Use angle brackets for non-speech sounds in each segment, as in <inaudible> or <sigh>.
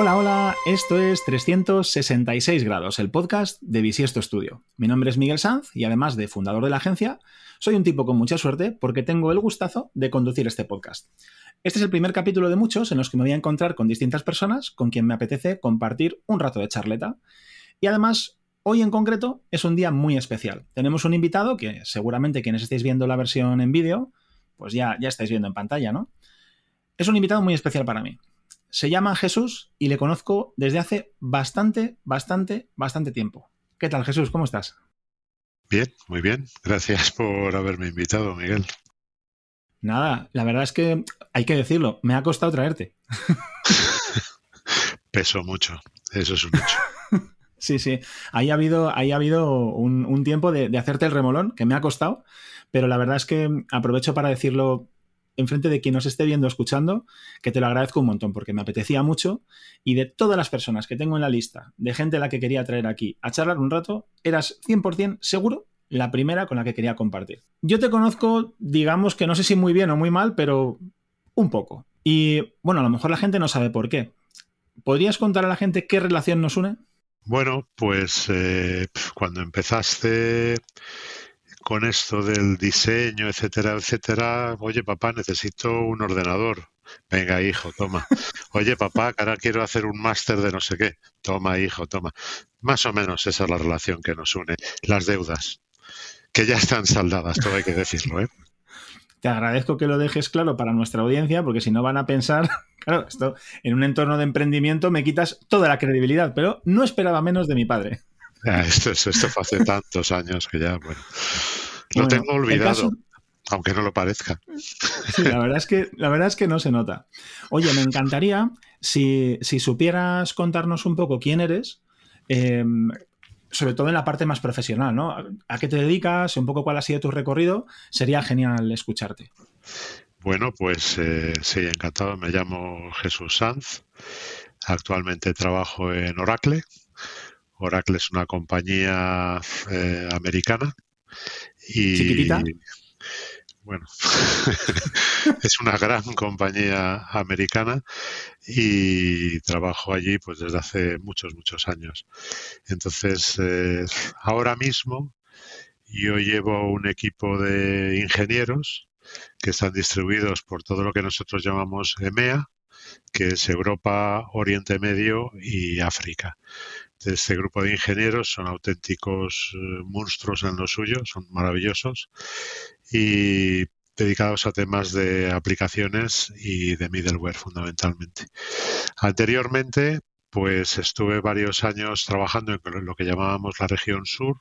Hola, hola, esto es 366 grados, el podcast de Bisiesto Studio. Mi nombre es Miguel Sanz y además de fundador de la agencia, soy un tipo con mucha suerte porque tengo el gustazo de conducir este podcast. Este es el primer capítulo de muchos en los que me voy a encontrar con distintas personas con quien me apetece compartir un rato de charleta. Y además, hoy en concreto es un día muy especial. Tenemos un invitado que seguramente quienes estéis viendo la versión en vídeo, pues ya, ya estáis viendo en pantalla, ¿no? Es un invitado muy especial para mí. Se llama Jesús y le conozco desde hace bastante, bastante, bastante tiempo. ¿Qué tal, Jesús? ¿Cómo estás? Bien, muy bien. Gracias por haberme invitado, Miguel. Nada, la verdad es que hay que decirlo, me ha costado traerte. <laughs> Peso mucho, eso es un hecho. <laughs> sí, sí, ahí ha habido, ahí ha habido un, tiempo de, de, hacerte el remolón que me ha costado, pero la verdad es que aprovecho para decirlo enfrente de quien nos esté viendo escuchando, que te lo agradezco un montón porque me apetecía mucho y de todas las personas que tengo en la lista, de gente a la que quería traer aquí a charlar un rato, eras 100% seguro la primera con la que quería compartir. Yo te conozco, digamos que no sé si muy bien o muy mal, pero un poco. Y bueno, a lo mejor la gente no sabe por qué. ¿Podrías contar a la gente qué relación nos une? Bueno, pues eh, cuando empezaste con esto del diseño, etcétera, etcétera, oye papá, necesito un ordenador. Venga, hijo, toma. Oye, papá, ahora quiero hacer un máster de no sé qué. Toma, hijo, toma. Más o menos esa es la relación que nos une. Las deudas, que ya están saldadas, todo hay que decirlo, ¿eh? Te agradezco que lo dejes claro para nuestra audiencia, porque si no van a pensar, <laughs> claro, esto en un entorno de emprendimiento me quitas toda la credibilidad, pero no esperaba menos de mi padre. esto, esto fue hace tantos años que ya, bueno, lo tengo olvidado. Aunque no lo parezca. Sí, la verdad es que, la verdad es que no se nota. Oye, me encantaría si, supieras contarnos un poco quién eres, em, sobre todo en la parte más profesional, ¿no? ¿A qué te dedicas? Un poco cuál ha sido tu recorrido. Sería genial escucharte. Bueno, pues eh, sí, encantado. Me llamo Jesús Sanz. Actualmente trabajo en Oracle, Oracle es una compañía eh, americana. Y. Bueno, <laughs> es una gran compañía americana y trabajo allí pues desde hace muchos, muchos años. Entonces, eh, ahora mismo yo llevo un equipo de ingenieros que están distribuidos por todo lo que nosotros llamamos EMEA, que es Europa, Oriente Medio y África este grupo de ingenieros son auténticos eh, monstruos en lo suyo, son maravillosos y dedicados a temas de aplicaciones y de middleware fundamentalmente. Anteriormente, pues estuve varios años trabajando en lo que llamábamos la región sur,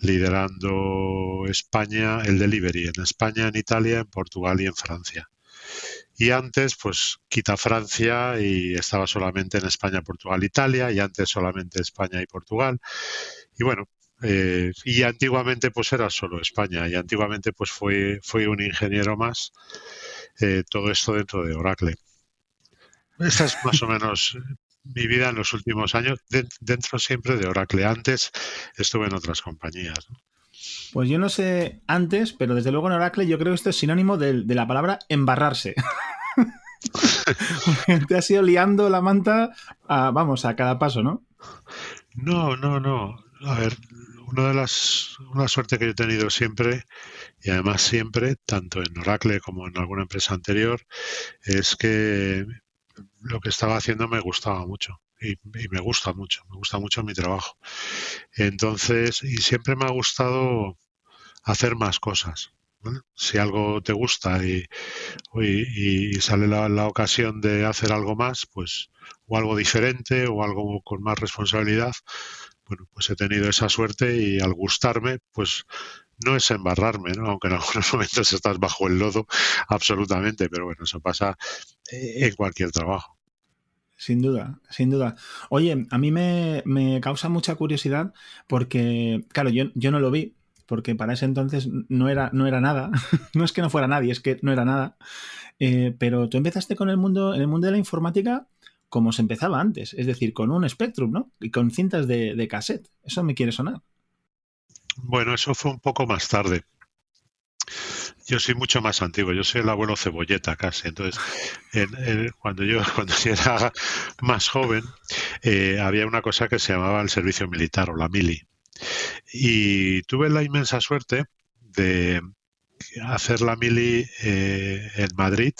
liderando España, el delivery en España, en Italia, en Portugal y en Francia. Y antes, pues quita Francia y estaba solamente en España, Portugal, Italia, y antes solamente España y Portugal. Y bueno, eh, y antiguamente pues era solo España, y antiguamente pues fue, un ingeniero más, eh, todo esto dentro de Oracle. Esta es más o menos mi vida en los últimos años, dentro siempre de Oracle. Antes estuve en otras compañías. Pues yo no sé antes, pero desde luego en Oracle yo creo que esto es sinónimo de, la palabra embarrarse. <laughs> <laughs> Te has ido liando la manta, a, vamos, a cada paso, ¿no? No, no, no. A ver, una de las una suerte que yo he tenido siempre y además siempre, tanto en Oracle como en alguna empresa anterior, es que lo que estaba haciendo me gustaba mucho y, me gusta mucho, me gusta mucho mi trabajo. Entonces, y siempre me ha gustado hacer más cosas. Si algo te gusta y, sale la, la, ocasión de hacer algo más, pues, o algo diferente o algo con más responsabilidad, bueno, pues he tenido esa suerte y al gustarme, pues no es embarrarme, ¿no? aunque en algunos <laughs> momentos estás bajo el lodo, absolutamente, pero bueno, eso pasa eh, en cualquier trabajo. Sin duda, sin duda. Oye, a mí me, causa mucha curiosidad porque, claro, yo, yo, no lo vi, porque para ese entonces no era, no era nada. <laughs> no es que no fuera nadie, es que no era nada. Eh, pero tú empezaste con el mundo, en el mundo de la informática como se empezaba antes, es decir, con un Spectrum, ¿no? Y con cintas de, cassette. Eso me quiere sonar. Bueno, eso fue un poco más tarde. Yo soy mucho más antiguo, yo soy el abuelo cebolleta casi. Entonces, cuando yo <laughs> cuando era más joven, eh, había una cosa que se llamaba el servicio militar o la mili. Y tuve la inmensa suerte de hacer la mili eh, en Madrid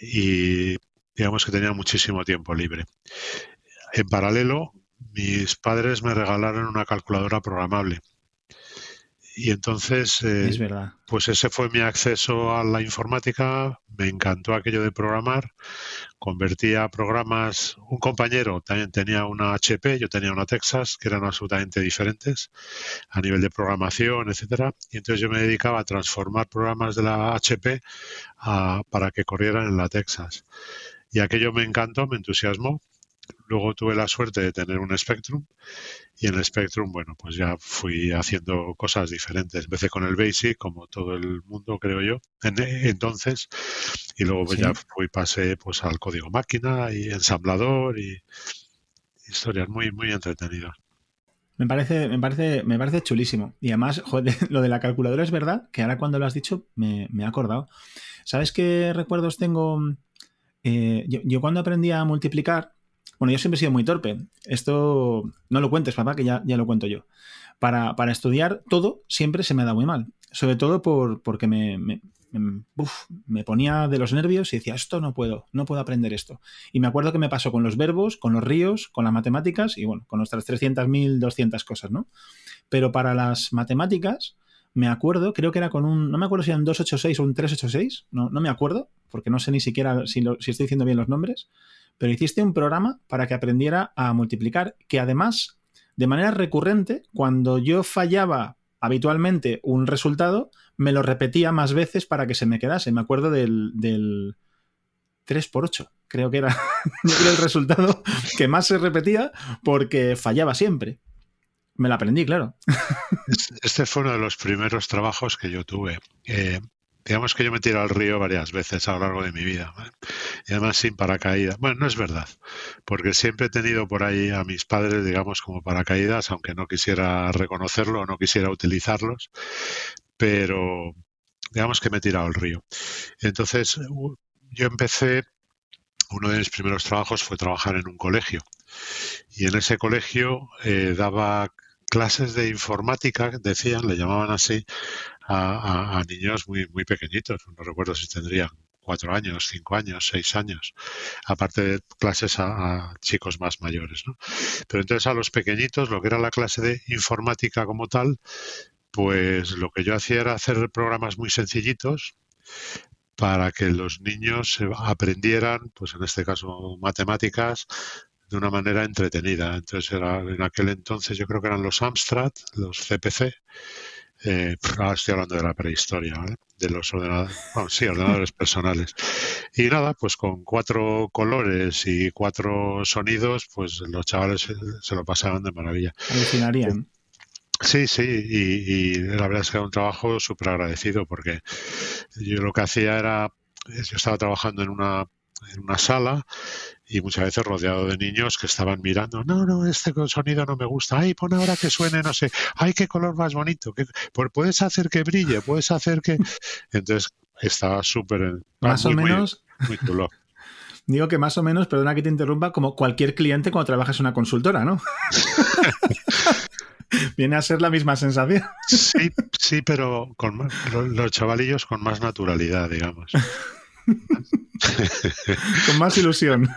y digamos que tenía muchísimo tiempo libre. En paralelo, mis padres me regalaron una calculadora programable y entonces, eh, pues ese fue mi acceso a la informática. Me encantó aquello de programar. Convertía programas. Un compañero también tenía una HP, yo tenía una Texas, que eran absolutamente diferentes a nivel de programación, etcétera. Y entonces yo me dedicaba a transformar programas de la HP para que corrieran en la Texas. Y aquello me encantó, me entusiasmó Luego tuve la suerte de tener un Spectrum y en el Spectrum, bueno, pues ya fui haciendo cosas diferentes. Empecé con el Basic, como todo el mundo, creo yo, entonces, y luego pues ya fui, pasé pues al código máquina y ensamblador y historias muy, muy entretenidas. Me parece, me parece, me parece chulísimo. Y además, joder, <laughs> lo de la calculadora es verdad, que ahora cuando lo has dicho me, me he acordado. ¿Sabes qué recuerdos tengo? Eh, yo, cuando aprendí a multiplicar, bueno, yo siempre he sido muy torpe. Esto no lo cuentes, papá, que ya, lo cuento yo. Para, estudiar todo siempre se me da muy mal. Sobre todo por, porque me, me, ponía de los nervios y decía, esto no puedo, no puedo aprender esto. Y me acuerdo que me pasó con los verbos, con los ríos, con las matemáticas y bueno, con nuestras 300.000, 200 cosas, ¿no? Pero para las matemáticas, me acuerdo, creo que era con un, no me acuerdo si era un 286 o un 386, no, no me acuerdo, porque no sé ni siquiera si, si estoy diciendo bien los nombres, pero hiciste un programa para que aprendiera a multiplicar, que además, de manera recurrente, cuando yo fallaba habitualmente un resultado, me lo repetía más veces para que se me quedase. Me acuerdo del, del 3 por 8 creo que era <laughs> el resultado que más se repetía porque fallaba siempre. Me lo aprendí, claro. Este fue uno de los primeros trabajos que yo tuve. Eh, digamos que yo me tiro al río varias veces a lo largo de mi vida. Y además sin paracaídas. Bueno, no es verdad, porque siempre he tenido por ahí a mis padres, digamos, como paracaídas, aunque no quisiera reconocerlo o no quisiera utilizarlos, pero digamos que me he tirado al río. Entonces, yo empecé, uno de mis primeros trabajos fue trabajar en un colegio. Y en ese colegio eh, daba clases de informática, decían, le llamaban así, a, niños muy, muy pequeñitos. No recuerdo si tendrían cuatro años, cinco años, seis años, aparte de clases a, chicos más mayores. ¿no? Pero entonces a los pequeñitos, lo que era la clase de informática como tal, pues lo que yo hacía era hacer programas muy sencillitos para que los niños aprendieran, pues en este caso matemáticas, de una manera entretenida. Entonces era en aquel entonces yo creo que eran los Amstrad, los CPC, eh, <laughs> ahora estoy hablando de la prehistoria, de los ordenadores, sí, ordenadores personales. Y nada, pues con cuatro colores y cuatro sonidos, pues los chavales se, lo pasaban de maravilla. Alucinarían. Sí, sí, y, la verdad es que era un trabajo súper agradecido porque yo lo que hacía era, yo estaba trabajando en una, en una sala y muchas veces rodeado de niños que estaban mirando, no, no, este sonido no me gusta, ay, pon ahora que suene, no sé, ay, qué color más bonito, puedes hacer que brille, puedes hacer que... <laughs> Entonces estaba súper... Más o menos... Muy, chulo. <laughs> Digo que más o menos, perdona que te interrumpa, como cualquier cliente cuando trabajas en una consultora, ¿no? <laughs> Viene a ser la misma sensación. Sí, sí, pero con los chavalillos con más naturalidad, digamos. <laughs> Con más ilusión.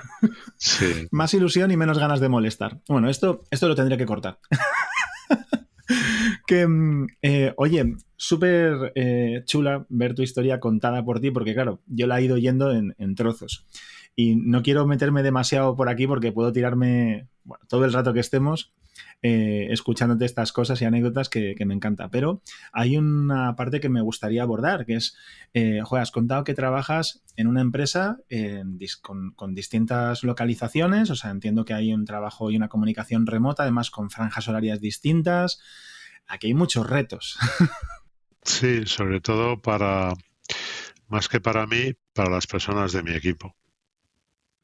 Más ilusión y menos ganas de molestar. Bueno, esto, esto lo tendría que cortar. <laughs> que, mm, eh, oye, súper eh, chula ver tu historia contada por ti, porque claro, yo la he ido yendo en, en trozos. Y no quiero meterme demasiado por aquí porque puedo tirarme bueno, todo el rato que estemos eh, escuchándote estas cosas y anécdotas que, me encanta. Pero hay una parte que me gustaría abordar, que es, eh, has contado que trabajas en una empresa con, distintas localizaciones, o sea, entiendo que hay un trabajo y una comunicación remota, además con franjas horarias distintas. Aquí hay muchos retos. <laughs> Sí, sobre todo para, más que para mí, para las personas de mi equipo.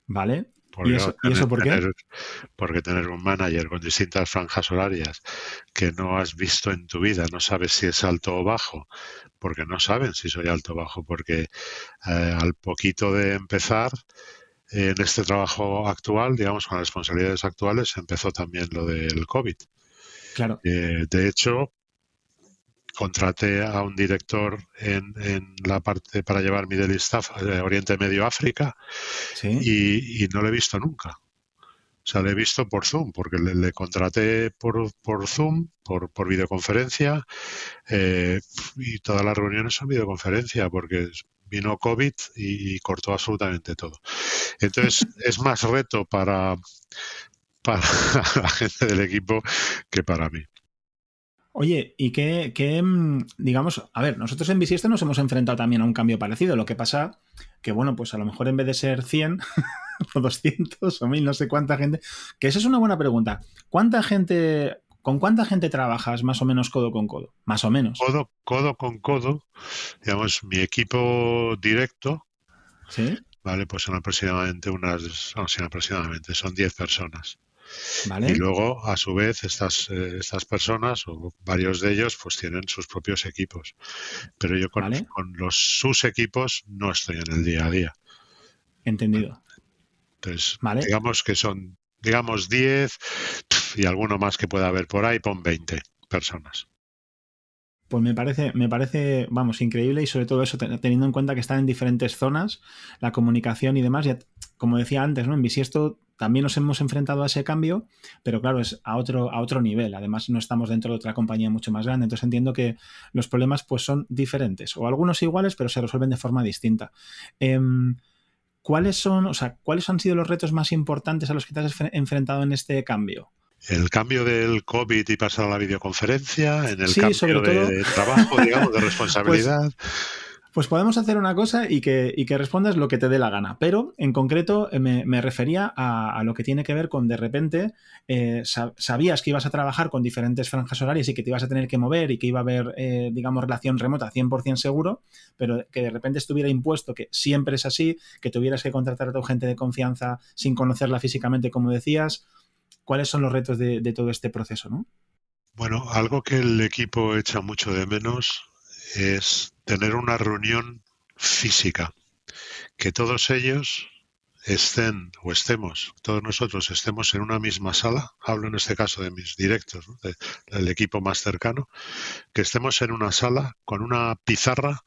¿Vale? ¿Y eso, por qué? porque tener un manager con distintas franjas horarias que no has visto en tu vida, no sabes si es alto o bajo, porque no saben si soy alto o bajo, porque eh, al poquito de empezar en este trabajo actual, digamos, con las responsabilidades actuales, empezó también lo del COVID. Claro. Eh, de hecho, contraté a un director en, la parte para llevar mi daily staff eh, Oriente Medio África y, no lo he visto nunca. O sea, lo he visto por Zoom, porque le, contraté por, por, Zoom, por, por videoconferencia, eh, y todas las reuniones son videoconferencia, porque vino COVID y, cortó absolutamente todo. Entonces, <laughs> es más reto para, para <laughs> la gente del equipo que para mí. Oye, y qué, mm, digamos, a ver, nosotros en Bisiesto nos hemos enfrentado también a un cambio parecido. Lo que pasa que, bueno, pues a lo mejor en vez de ser 100 <laughs> o 200 o 1000, no sé cuánta gente, que esa es una buena pregunta. ¿Cuánta gente, con cuánta gente trabajas más o menos codo con codo? Más o menos. Codo, codo con codo, digamos, mi equipo directo. Sí. Vale, pues son aproximadamente unas, no, aproximadamente, son 10 personas. Y luego, a su vez, estas, eh, estas personas, o varios de ellos, pues tienen sus propios equipos. Pero yo con, los, sus equipos no estoy en el día a día. Entendido. Entonces, digamos que son, digamos, 10 y alguno más que pueda haber por ahí, pon 20 personas. Pues me parece, me parece, vamos, increíble y sobre todo eso, teniendo en cuenta que están en diferentes zonas, la comunicación y demás, ya, como decía antes, ¿no? En Bisiesto también nos hemos enfrentado a ese cambio, pero claro, es a otro, a otro nivel. Además, no estamos dentro de otra compañía mucho más grande, entonces entiendo que los problemas pues son diferentes, o algunos iguales, pero se resuelven de forma distinta. Em, ¿Cuáles son, o sea, cuáles han sido los retos más importantes a los que te has enfrentado en este cambio? el cambio del COVID y pasar a la videoconferencia, en el cambio de, trabajo, digamos, de <laughs> responsabilidad. Pues, podemos hacer una cosa y que, que, respondas lo que te dé la gana, pero en concreto eh, me, refería a, lo que tiene que ver con de repente eh, sabías que ibas a trabajar con diferentes franjas horarias y que te ibas a tener que mover y que iba a haber, eh, digamos, relación remota 100% seguro, pero que de repente estuviera impuesto que siempre es así, que tuvieras que contratar a tu gente de confianza sin conocerla físicamente, como decías ¿Cuáles son los retos de, todo este proceso? ¿no? Bueno, algo que el equipo echa mucho de menos es tener una reunión física, que todos ellos estén o estemos, todos nosotros estemos en una misma sala, hablo en este caso de mis directos, del equipo más cercano, que estemos en una sala con una pizarra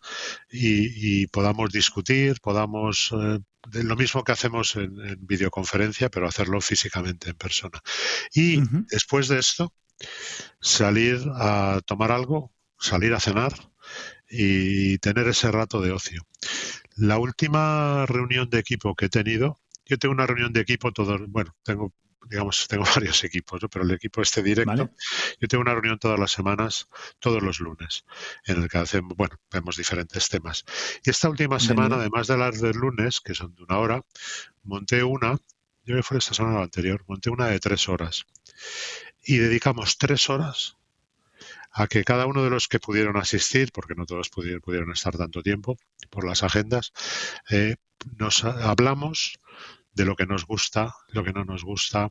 y, podamos discutir, podamos eh, lo mismo que hacemos en, videoconferencia, pero hacerlo físicamente en persona. Y después de esto, salir a tomar algo, salir a cenar y tener ese rato de ocio. La última reunión de equipo que he tenido, yo tengo una reunión de equipo todo, bueno, tengo digamos, tengo <laughs> varios equipos, pero el equipo este directo, yo tengo una reunión todas las semanas, todos los lunes, en el que hacemos, bueno, vemos diferentes temas. Y esta última semana, además de las del lunes, que son de una hora, monté una, yo que fue esta semana anterior, monté una de tres horas. Y dedicamos tres horas a que cada uno de los que pudieron asistir, porque no todos pudieron, pudieron estar tanto tiempo por las agendas, eh, nos hablamos de lo que nos gusta, lo que no nos gusta,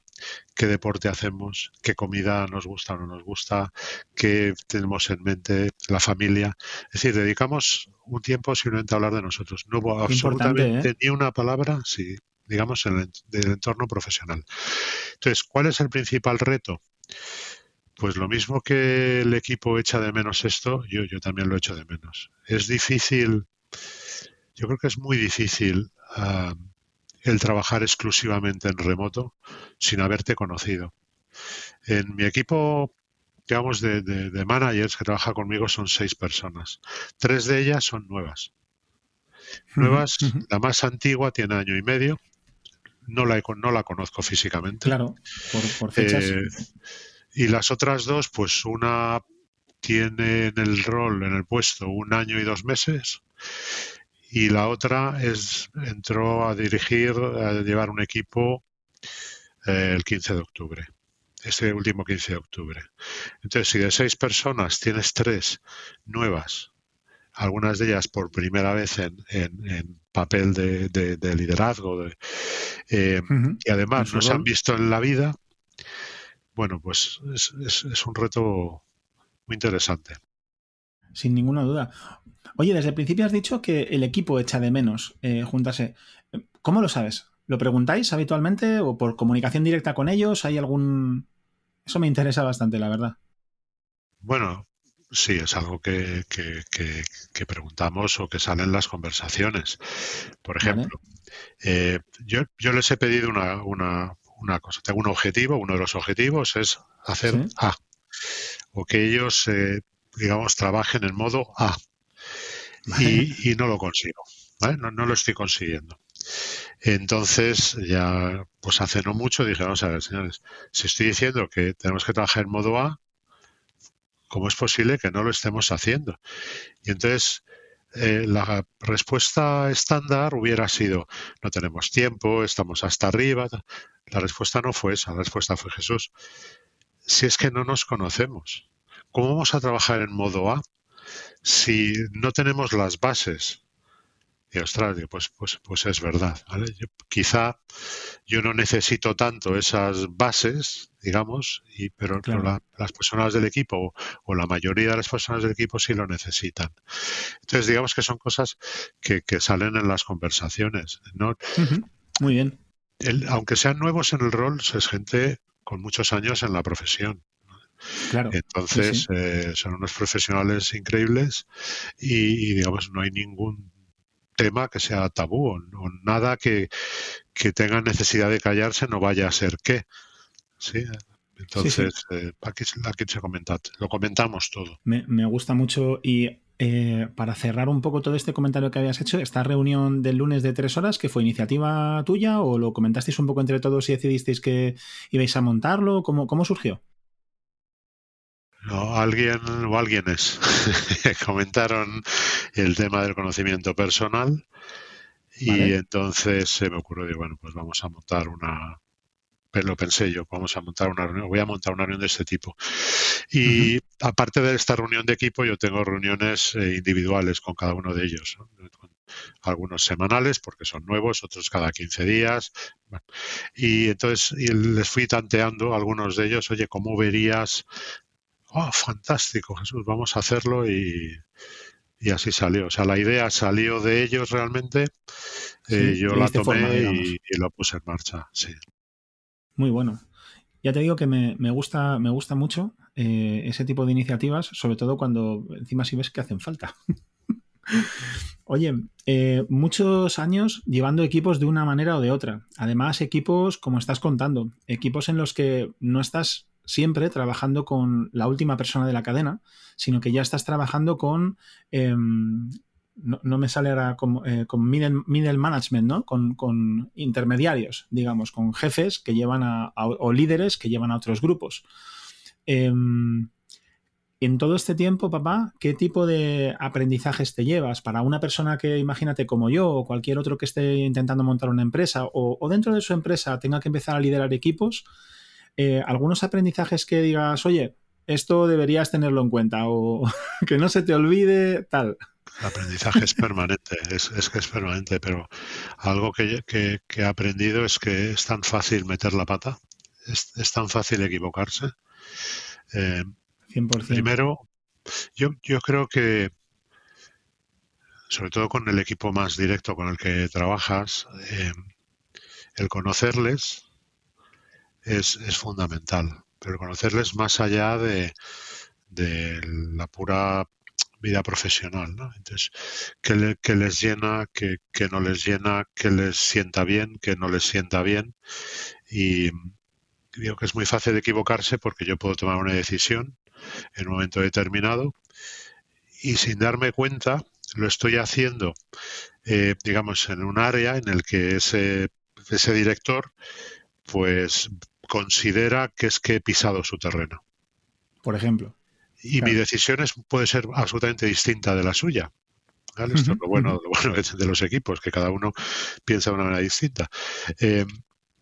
qué deporte hacemos, qué comida nos gusta o no nos gusta, qué tenemos en mente, la familia. Es decir, dedicamos un tiempo simplemente a hablar de nosotros. No hubo absolutamente ¿eh? ni una palabra, sí, digamos, en el, del entorno profesional. Entonces, ¿cuál es el principal reto? Pues lo mismo que el equipo echa de menos esto, yo, yo también lo echo de menos. Es difícil, yo creo que es muy difícil el trabajar exclusivamente en remoto sin haberte conocido. En mi equipo, digamos, de, managers que trabaja conmigo son seis personas. Tres de ellas son nuevas. Nuevas, la más antigua tiene año y medio. No la, no la conozco físicamente. Claro, por, fechas. Eh, y las otras dos, pues una tiene en el rol, en el puesto, un año y dos meses y la otra es entró a dirigir, a llevar un equipo eh, el 15 de octubre, este último 15 de octubre. Entonces, si de seis personas tienes tres nuevas algunas de ellas por primera vez en, papel de, liderazgo, eh, y además no se han visto en la vida, bueno, pues es, un reto muy interesante. Sin ninguna duda. Oye, desde el principio has dicho que el equipo echa de menos eh, juntarse. ¿Cómo lo sabes? ¿Lo preguntáis habitualmente o por comunicación directa con ellos? ¿Hay algún...? Eso me interesa bastante, la verdad. Bueno, sí, es algo que, preguntamos o que sale en las conversaciones. Por ejemplo, eh, yo, les he pedido una, una, cosa. Tengo un objetivo, uno de los objetivos es hacer A. O que ellos, eh, digamos, trabajen en modo A. Y, no lo consigo. No, no, lo estoy consiguiendo. Entonces, ya, pues hace no mucho dije, vamos a ver, señores, si estoy diciendo que tenemos que trabajar en modo A, ¿cómo es posible que no lo estemos haciendo? Y entonces, eh, la respuesta estándar hubiera sido, no tenemos tiempo, estamos hasta arriba. La respuesta no fue esa, la respuesta fue Jesús. Si es que no nos conocemos, ¿cómo vamos a trabajar en modo A si no tenemos las bases y Australia, pues, pues, pues es verdad. quizá yo no necesito tanto esas bases, digamos, y, pero, las personas del equipo o, la mayoría de las personas del equipo sí lo necesitan. Entonces, digamos que son cosas que, salen en las conversaciones. ¿no? Muy bien. aunque sean nuevos en el rol, es gente con muchos años en la profesión. Claro, Entonces, eh, son unos profesionales increíbles y, digamos, no hay ningún tema que sea tabú o, nada que, que tenga necesidad de callarse no vaya a ser qué. ¿sí? Entonces, eh, aquí, se comenta, lo comentamos todo. Me, gusta mucho y eh, para cerrar un poco todo este comentario que habías hecho, esta reunión del lunes de tres horas, ¿que fue iniciativa tuya o lo comentasteis un poco entre todos y decidisteis que ibais a montarlo? ¿Cómo, cómo surgió? No, alguien o alguienes <laughs> comentaron el tema del conocimiento personal y entonces se me ocurrió, digo, bueno, pues vamos a montar una, lo pensé yo, vamos a montar una reunión, voy a montar una reunión de este tipo. Y aparte de esta reunión de equipo, yo tengo reuniones eh, individuales con cada uno de ellos. Algunos semanales, porque son nuevos, otros cada 15 días. y entonces les fui tanteando a algunos de ellos, oye, ¿cómo verías oh, fantástico, Jesús, vamos a hacerlo y, así salió. O sea, la idea salió de ellos realmente, eh, yo la tomé y, la puse en marcha, sí. Muy bueno. Ya te digo que me, gusta, me gusta mucho eh, ese tipo de iniciativas, sobre todo cuando encima sí ves que hacen falta. <laughs> Oye, eh, muchos años llevando equipos de una manera o de otra. Además, equipos, como estás contando, equipos en los que no estás siempre trabajando con la última persona de la cadena, sino que ya estás trabajando con, em, no, me sale ahora con, eh, middle, management, ¿no? Con, intermediarios, digamos, con jefes que llevan a, o líderes que llevan a otros grupos. Em, en todo este tiempo, papá, ¿qué tipo de aprendizajes te llevas para una persona que, imagínate, como yo o cualquier otro que esté intentando montar una empresa o dentro de su empresa tenga que empezar a liderar equipos? Eh, algunos aprendizajes que digas, oye, esto deberías tenerlo en cuenta o <laughs> que no se te olvide tal. El aprendizaje es permanente, es, que es permanente, pero algo que, he aprendido es que es tan fácil meter la pata, es, tan fácil equivocarse. Eh, primero, yo, yo creo que, sobre todo con el equipo más directo con el que trabajas, eh, el conocerles, es, es fundamental. Pero conocerles más allá de, la pura vida profesional, ¿no? Entonces, ¿qué, les llena, qué, no les llena, qué les sienta bien, qué no les sienta bien? Y digo que es muy fácil equivocarse porque yo puedo tomar una decisión en un momento determinado y sin darme cuenta lo estoy haciendo, eh, digamos, en un área en el que ese, ese director pues considera que es que he pisado su terreno. Por ejemplo. Y mi decisión puede ser absolutamente distinta de la suya. Esto es lo bueno, de los equipos, que cada uno piensa de una manera distinta. Eh,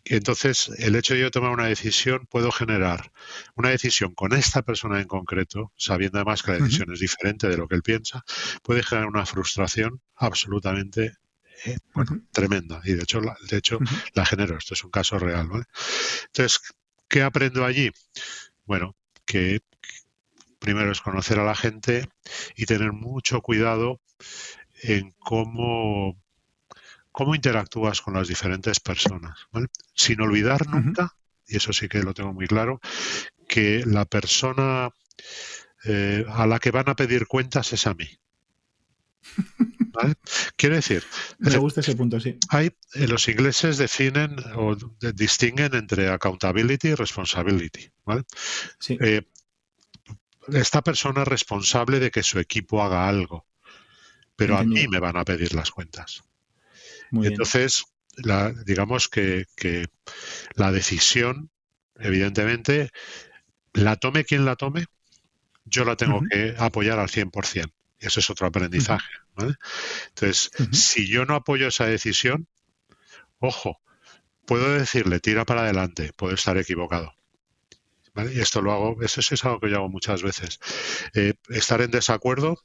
entonces, el hecho de yo tomar una decisión, puedo generar una decisión con esta persona en concreto, sabiendo además que la decisión es diferente de lo que él piensa, puede generar una frustración absolutamente eh, tremenda. Y de hecho, la, de hecho la genero. Esto es un caso real. ¿vale? Entonces, ¿qué aprendo allí? Bueno, que primero es conocer a la gente y tener mucho cuidado en cómo cómo interactúas con las diferentes personas, sin olvidar nunca, y eso sí que lo tengo muy claro, que la persona eh, a la que van a pedir cuentas es a mí. ¿Vale? Quiero decir, me gusta ese punto, sí. Hay, eh, los ingleses definen o distinguen entre accountability y responsibility. ¿vale? Eh, esta persona es responsable de que su equipo haga algo, pero a mí me van a pedir las cuentas. Entonces, digamos que, la decisión, evidentemente, la tome quien la tome, yo la tengo que apoyar al 100%. Y eso es otro aprendizaje. Entonces, si yo no apoyo esa decisión, ojo, puedo decirle, tira para adelante, puedo estar equivocado. Y esto lo hago, eso es algo que yo hago muchas veces. Eh, estar en desacuerdo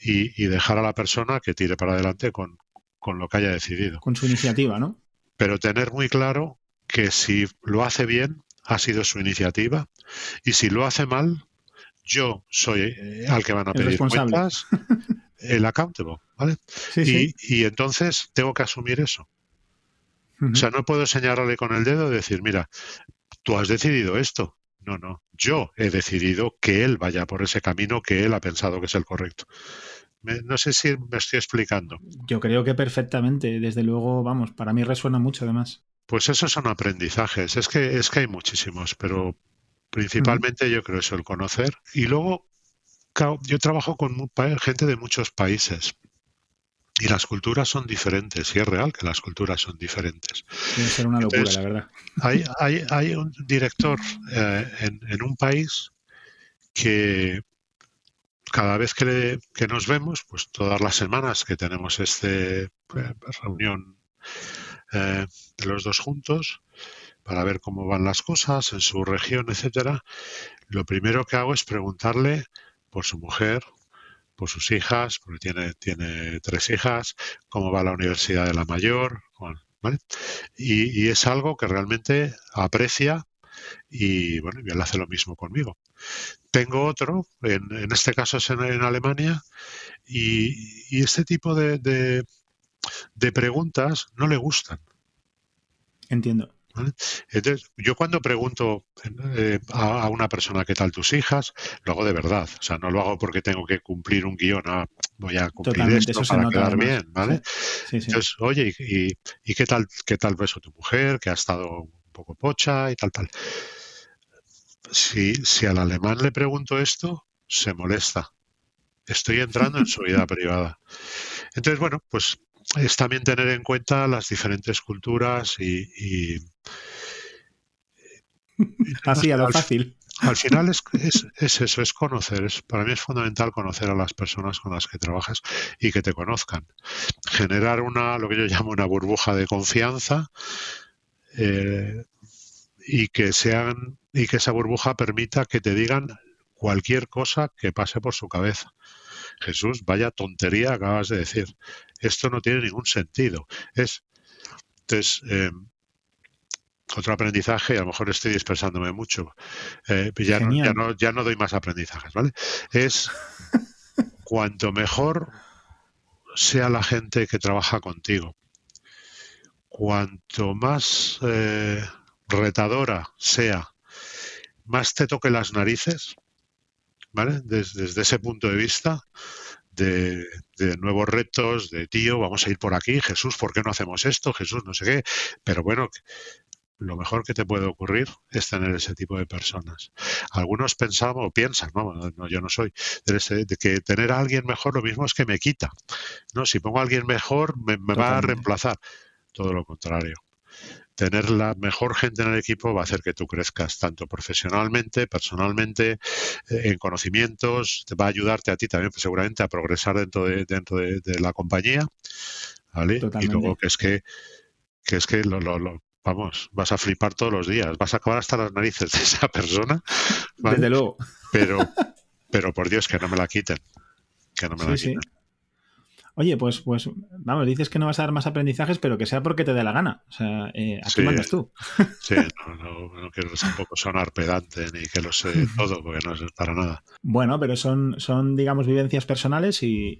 y, dejar a la persona que tire para adelante con, con lo que haya decidido. Con su iniciativa, ¿no? Pero tener muy claro que si lo hace bien, ha sido su iniciativa, y si lo hace mal, yo soy eh, al que van a pedir cuentas, <laughs> el accountable, ¿vale? y, entonces tengo que asumir eso. O sea, no puedo señalarle con el dedo y decir, mira, tú has decidido esto. No, no, yo he decidido que él vaya por ese camino que él ha pensado que es el correcto. No sé si me estoy explicando. Yo creo que perfectamente. Desde luego, vamos, para mí resuena mucho además. Pues esos son aprendizajes. Es que, es que hay muchísimos, pero principalmente yo creo eso, el conocer. Y luego, yo trabajo con gente de muchos países. Y las culturas son diferentes, y es real que las culturas son diferentes. Tiene ser una locura, la verdad. Hay, hay, hay un director eh, en, en, un país que cada vez que, nos vemos, pues todas las semanas que tenemos esta eh, reunión eh, de los dos juntos para ver cómo van las cosas en su región, etcétera, lo primero que hago es preguntarle por su mujer, por sus hijas, porque tiene, tiene tres hijas, cómo va la universidad de la mayor, y, y, es algo que realmente aprecia y bueno, él hace lo mismo conmigo. Tengo otro, en, este caso es en, Alemania, y, este tipo de, de, preguntas no le gustan. Entiendo. Entonces, yo cuando pregunto eh, a, una persona qué tal tus hijas, lo hago de verdad. O sea, no lo hago porque tengo que cumplir un guion. Ah, voy a cumplir esto para quedar bien, ¿vale? Entonces, oye, ¿y, y, qué tal qué tal ves a tu mujer que ha estado un poco pocha y tal, tal? si, si al alemán le pregunto esto, se molesta. Estoy entrando en su vida <laughs> privada. Entonces, bueno, pues es también tener en cuenta las diferentes culturas y... <laughs> Así, a lo fácil. Al final <laughs> es, es, eso, es conocer. Es, para mí es fundamental conocer a las personas con las que trabajas y que te conozcan. Generar una, lo que yo llamo una burbuja de confianza eh, y que sean y que esa burbuja permita que te digan cualquier cosa que pase por su cabeza. Jesús, vaya tontería acabas de decir. Esto no tiene ningún sentido. Es entonces em, otro aprendizaje, a lo mejor estoy dispersándome mucho. Eh, ya, no, ya, no, ya no doy más aprendizajes, ¿vale? Es <laughs> cuanto mejor sea la gente que trabaja contigo, cuanto más eh, retadora sea más te toque las narices, ¿vale? Desde, ese punto de vista, de, nuevos retos, de tío, vamos a ir por aquí, Jesús, ¿por qué no hacemos esto? Jesús, no sé qué. Pero bueno, lo mejor que te puede ocurrir es tener ese tipo de personas. Algunos pensamos o piensan, no, yo no soy, de, que tener a alguien mejor lo mismo es que me quita. No, si pongo a alguien mejor me va a reemplazar. Todo lo contrario tener la mejor gente en el equipo va a hacer que tú crezcas tanto profesionalmente, personalmente, eh, en conocimientos, te va a ayudarte a ti también pues, seguramente a progresar dentro de, dentro de, la compañía. ¿vale? Y luego que es que, que es que lo, vamos, vas a flipar todos los días, vas a acabar hasta las narices de esa persona. Desde luego. Pero, pero por Dios, que no me la quiten. Que no me la quiten. Oye, pues, pues, vamos, dices que no vas a dar más aprendizajes, pero que sea porque te dé la gana. O sea, eh, aquí mandas tú. <laughs> Sí, no, quiero tampoco sonar pedante ni que lo sé <laughs> todo, porque no es para nada. Bueno, pero son, son digamos, vivencias personales y,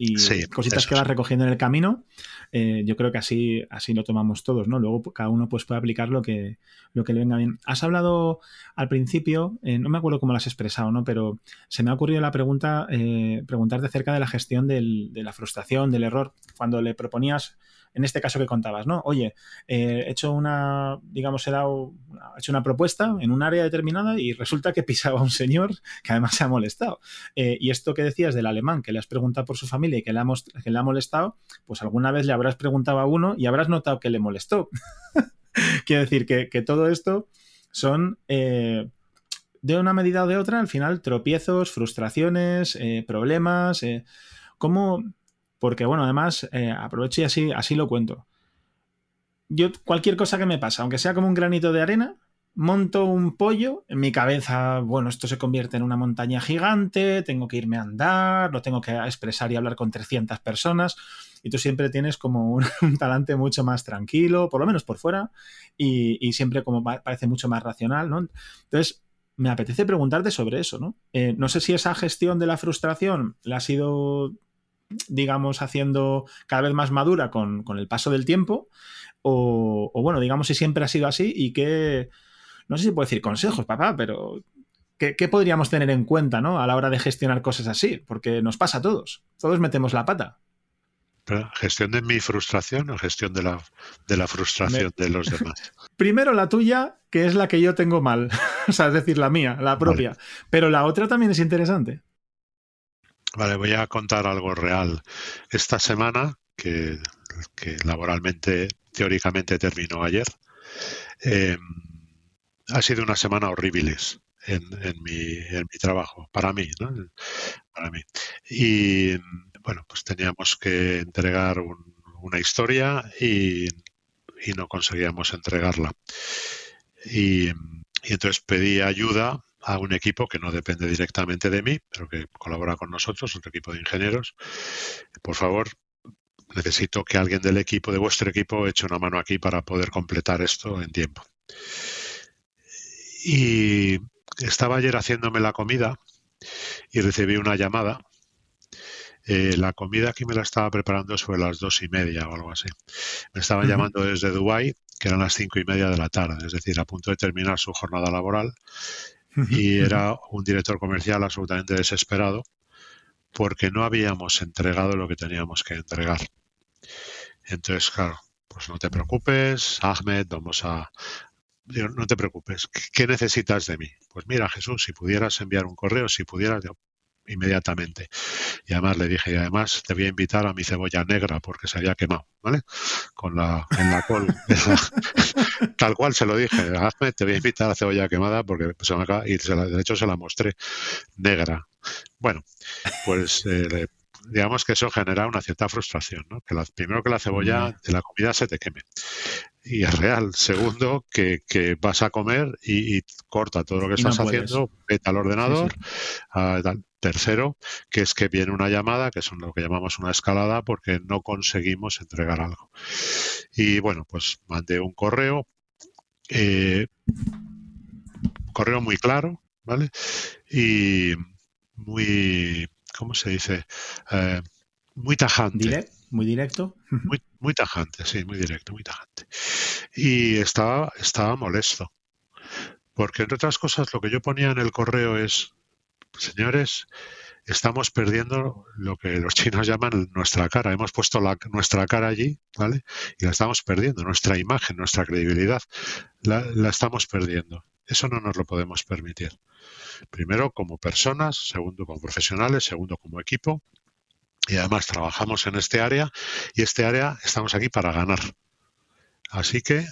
cositas que vas recogiendo en el camino. Eh, yo creo que así, así lo tomamos todos, ¿no? Luego cada uno pues, puede aplicar lo que, lo que le venga bien. Has hablado al principio, eh, no me acuerdo cómo lo has expresado, ¿no? Pero se me ha ocurrido la pregunta, preguntarte acerca de la gestión de la frustración, del error, cuando le proponías, en este caso que contabas, ¿no? Oye, eh, he hecho una, digamos, he, dado, hecho una propuesta en un área determinada y resulta que pisaba un señor que además se ha molestado. Eh, y esto que decías del alemán, que le has preguntado por su familia y que le ha, que le ha molestado, pues alguna vez le habrás preguntado a uno y habrás notado que le molestó. <laughs> Quiero decir que, todo esto son... Eh, de una medida o de otra, al final, tropiezos, frustraciones, problemas. ¿Cómo, porque, bueno, además, eh, aprovecho y así, así lo cuento. Yo, cualquier cosa que me pasa, aunque sea como un granito de arena, monto un pollo, en mi cabeza, bueno, esto se convierte en una montaña gigante, tengo que irme a andar, lo tengo que expresar y hablar con 300 personas, y tú siempre tienes como <laughs> un, talante mucho más tranquilo, por lo menos por fuera, y, siempre como parece mucho más racional, ¿no? Entonces, me apetece preguntarte sobre eso, ¿no? Eh, no sé si esa gestión de la frustración la ha sido digamos, haciendo cada vez más madura con, el paso del tiempo? O, bueno, digamos si siempre ha sido así y que, no sé si puedo decir consejos, papá, pero ¿qué, podríamos tener en cuenta ¿no? a la hora de gestionar cosas así? Porque nos pasa a todos, todos metemos la pata. ¿Gestión de mi frustración o gestión de la, de la frustración de los demás? <laughs> Primero la tuya, que es la que yo tengo mal, <laughs> o sea, es decir, la mía, la propia. Pero la otra también es interesante. Vale, voy a contar algo real. Esta semana, que, laboralmente, teóricamente terminó ayer, em, ha sido una semana horrible en, mi, en mi trabajo, para mí, ¿no? Para mí. Y bueno, pues teníamos que entregar una historia y, y, no conseguíamos entregarla. Y, y entonces pedí ayuda a un equipo que no depende directamente de mí, pero que colabora con nosotros, otro equipo de ingenieros. Por favor, necesito que alguien del equipo, de vuestro equipo, eche una mano aquí para poder completar esto en tiempo. Y estaba ayer haciéndome la comida y recibí una llamada. Eh, la comida aquí me la estaba preparando sobre las dos y media o algo así. Me estaban llamando desde Dubái, que eran las cinco y media de la tarde, es decir, a punto de terminar su jornada laboral y era un director comercial absolutamente desesperado porque no habíamos entregado lo que teníamos que entregar. Entonces, claro, pues no te preocupes, Ahmed, vamos a... No te preocupes, ¿qué necesitas de mí? Pues mira, Jesús, si pudieras enviar un correo, si pudieras, inmediatamente. Y además le dije, y además te voy a invitar a mi cebolla negra porque se había quemado, ¿vale? Con la, en la col. <laughs> Tal cual se lo dije, Ahmed, te voy a invitar a cebolla quemada porque se me acaba, y de hecho se la mostré negra. Bueno, pues eh, digamos que eso genera una cierta frustración, ¿no? Que primero que la cebolla de la comida se te queme. Y es real. Segundo, que, vas a comer y, corta todo lo que estás haciendo, vete al ordenador. Tercero, que es que viene una llamada, que es lo que llamamos una escalada, porque no conseguimos entregar algo. Y bueno, pues mandé un correo, eh, correo muy claro, ¿vale? Y muy ¿cómo se dice? Eh, muy tajante. muy directo. Muy, muy tajante, sí, muy directo, muy tajante. Y estaba, estaba molesto. Porque, entre otras cosas, lo que yo ponía en el correo es, señores, estamos perdiendo lo que los chinos llaman nuestra cara. Hemos puesto la, nuestra cara allí, ¿vale? Y la estamos perdiendo, nuestra imagen, nuestra credibilidad, la, la estamos perdiendo. Eso no nos lo podemos permitir. Primero como personas, segundo como profesionales, segundo como equipo. Y además trabajamos en este área y este área estamos aquí para ganar. Así que,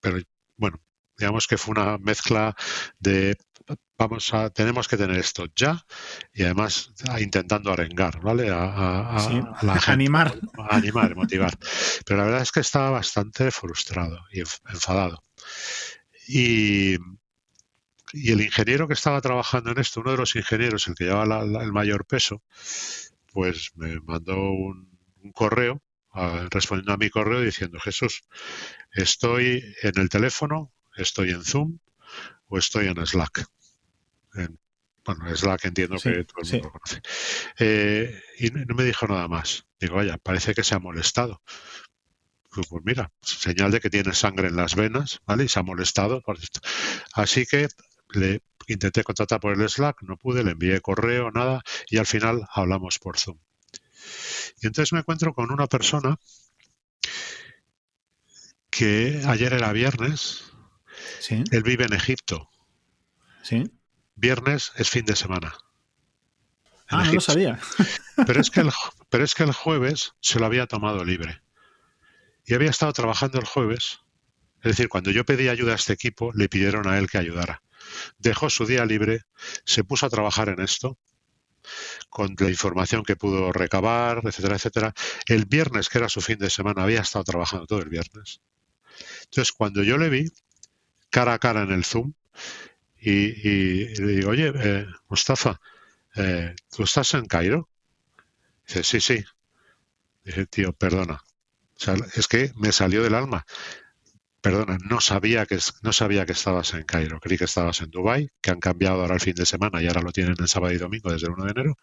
pero bueno, digamos que fue una mezcla de vamos a, tenemos que tener esto ya y además intentando arengar, ¿vale? A, animar. A animar, motivar. Pero la verdad es que estaba bastante frustrado y enfadado. Y, y el ingeniero que estaba trabajando en esto, uno de los ingenieros, el que llevaba el mayor peso, pues me mandó un, correo respondiendo a mi correo diciendo, Jesús, estoy en el teléfono, estoy en Zoom o estoy en Slack bueno, es la que entiendo que todo el mundo conoce. Eh, y no me dijo nada más. Digo, vaya, parece que se ha molestado. Pues, pues mira, señal de que tiene sangre en las venas, ¿vale? Y se ha molestado por esto. Así que le intenté contactar por el Slack, no pude, le envié correo, nada, y al final hablamos por Zoom. Y entonces me encuentro con una persona que ayer era viernes, él vive en Egipto. ¿Sí? viernes es fin de semana. Ah, no lo sabía. Pero es, que el, pero es que el jueves se lo había tomado libre. Y había estado trabajando el jueves. Es decir, cuando yo pedí ayuda a este equipo, le pidieron a él que ayudara. Dejó su día libre, se puso a trabajar en esto, con la información que pudo recabar, etcétera, etcétera. El viernes, que era su fin de semana, había estado trabajando todo el viernes. Entonces, cuando yo le vi, cara a cara en el Zoom, y, le digo, oye, eh, Mustafa, eh, ¿tú estás en Cairo? Dice, sí, sí. Dice, tío, perdona. Es que me salió del alma. Perdona, no sabía que no sabía que estabas en Cairo. Creí que estabas en Dubai, que han cambiado ahora el fin de semana y ahora lo tienen el sábado y domingo desde el 1 de enero.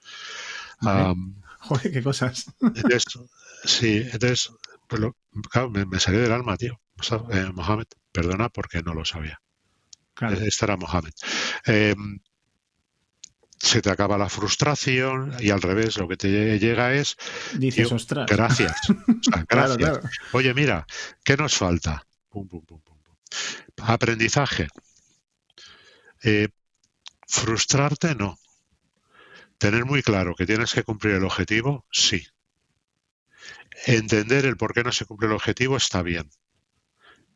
<laughs> Joder, qué cosas. <laughs> sí, entonces, pues claro, me, salió del alma, tío. Eh, Mohamed, perdona porque no lo sabía. Estará Mohamed. Em, se te acaba la frustración y al revés, lo que te llega es. Dices, ostras. Gracias. <laughs> gracias. Oye, mira, ¿qué nos falta? Aprendizaje. Eh, frustrarte, no. Tener muy claro que tienes que cumplir el objetivo, sí. Entender el por qué no se cumple el objetivo está bien,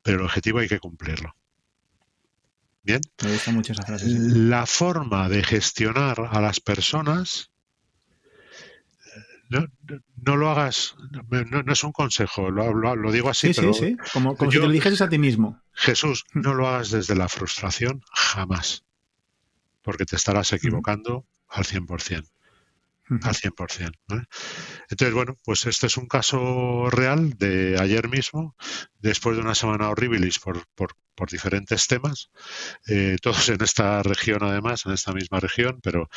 pero el objetivo hay que cumplirlo. Bien. Me gusta mucho esa frase. La forma de gestionar a las personas no, lo hagas, no, es un consejo, lo, digo así, sí, Sí, sí, como, como si te lo dijeses a ti mismo. Jesús, <laughs> no lo hagas desde la frustración jamás, porque te estarás equivocando al 100% al 100%. Entonces, bueno, pues este es un caso real de ayer mismo, después de una semana horrible por, por, por diferentes temas, eh, <laughs> todos en esta región además, en esta misma región, pero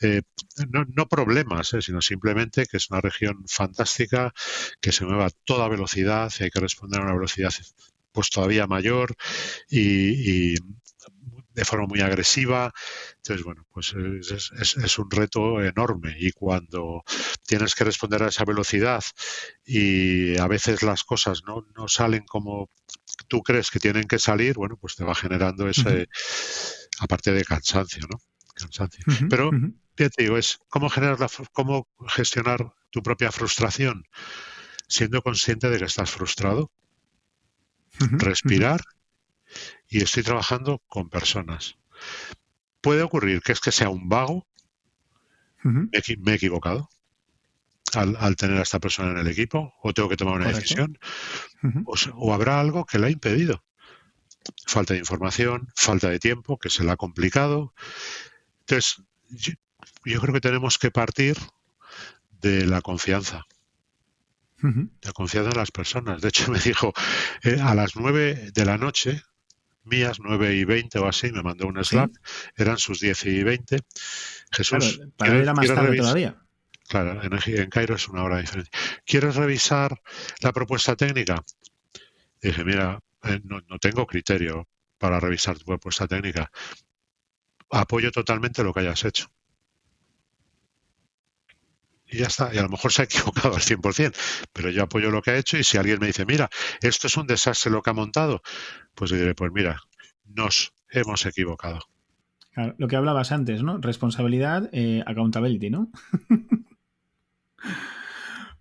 eh, no, no, problemas, eh, sino simplemente que es una región fantástica, que se mueve a toda velocidad y hay que responder a una velocidad pues todavía mayor y, y de forma muy agresiva. Entonces, bueno, pues es, un reto enorme y cuando tienes que responder a esa velocidad y a veces las cosas no, no salen como tú crees que tienen que salir, bueno, pues te va generando ese, aparte de cansancio, ¿no? Cansancio. Pero, ya te digo, es cómo, generar la, cómo gestionar tu propia frustración siendo consciente de que estás frustrado, respirar y estoy trabajando con personas. Puede ocurrir que es que sea un vago, me, he equivocado al, tener a esta persona en el equipo, o tengo que tomar una decisión, o, habrá algo que le ha impedido. Falta de información, falta de tiempo, que se le ha complicado. Entonces, yo, creo que tenemos que partir de la confianza. De la confianza en las personas. De hecho, <laughs> me dijo, eh, a las nueve de la noche, mías, 9 y 20 o así, me mandó un Slack, eran sus 10 y 20. Jesús, claro, para era más tarde todavía. Claro, en, en, Cairo es una hora diferente. ¿Quieres revisar la propuesta técnica? Dije, mira, eh, no, no tengo criterio para revisar tu propuesta técnica. Apoyo totalmente lo que hayas hecho y ya está. Y a lo mejor se ha equivocado al 100%, pero yo apoyo lo que ha hecho y si alguien me dice, mira, esto es un desastre lo que ha montado, pues le diré, pues mira, nos hemos equivocado. lo que hablabas antes, ¿no? Responsabilidad, eh, accountability, ¿no? <laughs>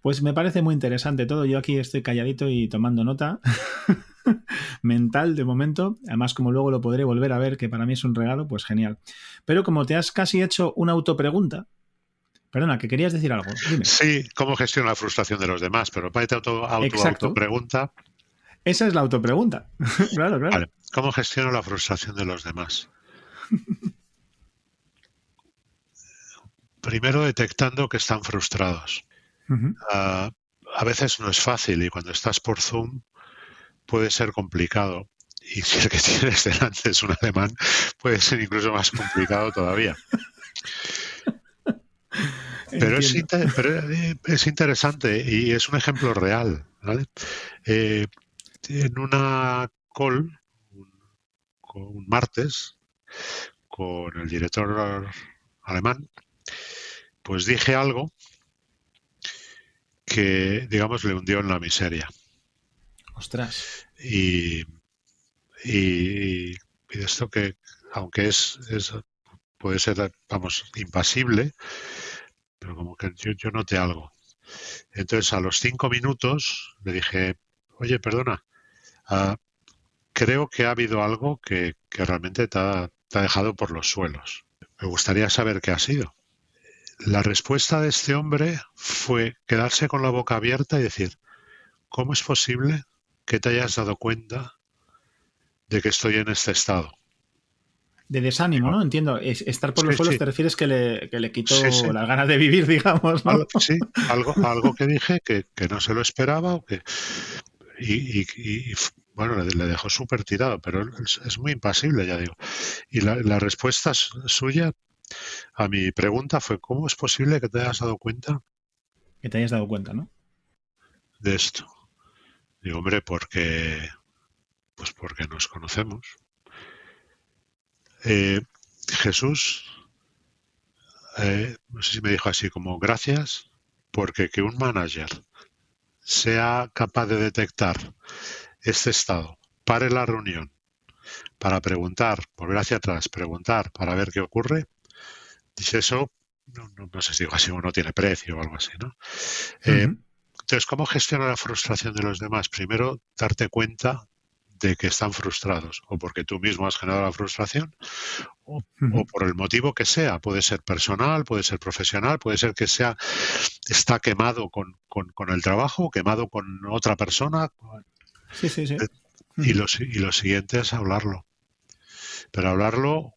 Pues me parece muy interesante todo. Yo aquí estoy calladito y tomando nota <laughs> mental de momento. Además, como luego lo podré volver a ver, que para mí es un regalo, pues genial. Pero como te has casi hecho una autopregunta, Perdona, que querías decir algo. Sí, cómo gestiona la frustración de los demás, pero para tu auto, auto, autopregunta. Esa es la autopregunta. <laughs> claro, claro. ¿Cómo gestiono la frustración de los demás? Primero detectando que están frustrados. Ah, a veces no es fácil y cuando estás por Zoom puede ser complicado. Y si el que <laughs> tienes delante es un alemán, puede ser incluso más complicado todavía. <laughs> Pero es, eh, es, interesante y es un ejemplo real. Eh, en una call, un, martes, con el director alemán, pues dije algo que, digamos, le hundió en la miseria. Ostras. Y, y, y esto que, aunque es, es, puede ser, vamos, impasible, pero como que yo, noté algo. Entonces, a los cinco minutos le dije, oye, perdona, ah, creo que ha habido algo que, realmente te ha, dejado por los suelos. Me gustaría saber qué ha sido. La respuesta de este hombre fue quedarse con la boca abierta y decir, ¿cómo es posible que te hayas dado cuenta de que estoy en este estado? De desánimo, ¿no? Entiendo. estar por los suelos te refieres que le, que le quitó las ganas de vivir, <laughs> digamos. Algo, sí, algo, algo que dije que, no se lo esperaba que, y, bueno, le, dejó súper tirado, pero es, muy impasible, ya digo. Y la, la, respuesta suya a mi pregunta fue, ¿cómo es posible que te hayas dado cuenta? Que te hayas dado cuenta, ¿no? De esto. Digo, hombre, porque, pues porque nos conocemos eh, Jesús, eh, no sé si me dijo así como gracias, porque que un manager sea capaz de detectar este estado, pare la reunión para preguntar, volver hacia atrás, preguntar para ver qué ocurre, dice eso, no, sé si digo así, no tiene precio o algo así, ¿no? Eh, entonces, ¿cómo gestiona la frustración de los demás? Primero, darte cuenta de que están frustrados, o porque tú mismo has generado la frustración, o, por el motivo que sea. Puede ser personal, puede ser profesional, puede ser que sea está quemado con, el trabajo, quemado con otra persona. Sí, sí, sí. Y lo, y lo siguiente es hablarlo. Pero hablarlo,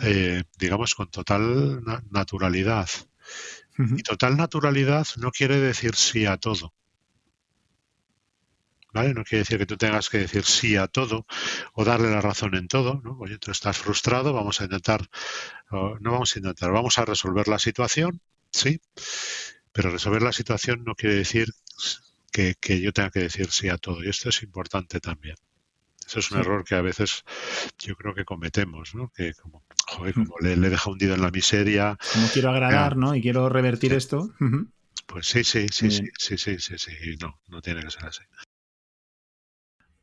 eh, digamos, con total naturalidad. Y total naturalidad no quiere decir sí a todo. No quiere decir que tú tengas que decir sí a todo o darle la razón en todo, ¿no? Oye, tú estás frustrado, vamos a intentar, no vamos a intentar, vamos a resolver la situación, sí, pero resolver la situación no quiere decir que, yo tenga que decir sí a todo, y esto es importante también. Eso es un error que a veces yo creo que cometemos, ¿no? Que como, joder, como le, le deja hundido en la miseria. Como quiero agradar, ¿no? Y quiero revertir esto. Pues sí, sí, sí, sí, sí, sí, sí, sí, no, no tiene que ser así.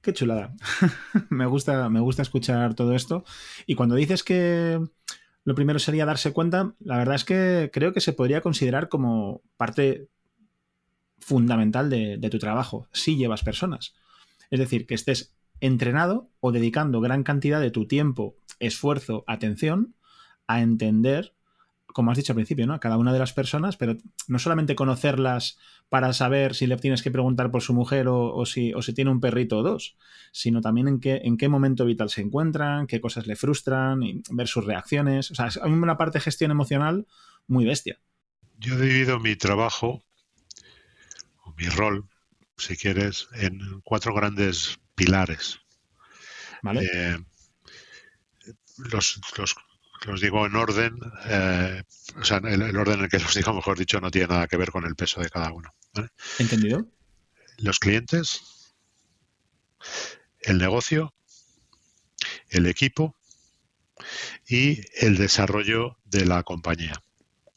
Qué chulada. <laughs> me, gusta, me gusta escuchar todo esto. Y cuando dices que lo primero sería darse cuenta, la verdad es que creo que se podría considerar como parte fundamental de, de tu trabajo, si llevas personas. Es decir, que estés entrenado o dedicando gran cantidad de tu tiempo, esfuerzo, atención a entender como has dicho al principio, ¿no? A cada una de las personas, pero no solamente conocerlas para saber si le tienes que preguntar por su mujer o, si, o si, tiene un perrito o dos, sino también en qué, en qué momento vital se encuentran, qué cosas le frustran, y ver sus reacciones. O sea, hay una parte de gestión emocional muy bestia. Yo he dividido mi trabajo, o mi rol, si quieres, en cuatro grandes pilares. ¿Vale? Eh, los, los los digo en orden, eh, o sea, el, orden en el que los digo, mejor dicho, no tiene nada que ver con el peso de cada uno. ¿Entendido? Los clientes, el negocio, el equipo y el desarrollo de la compañía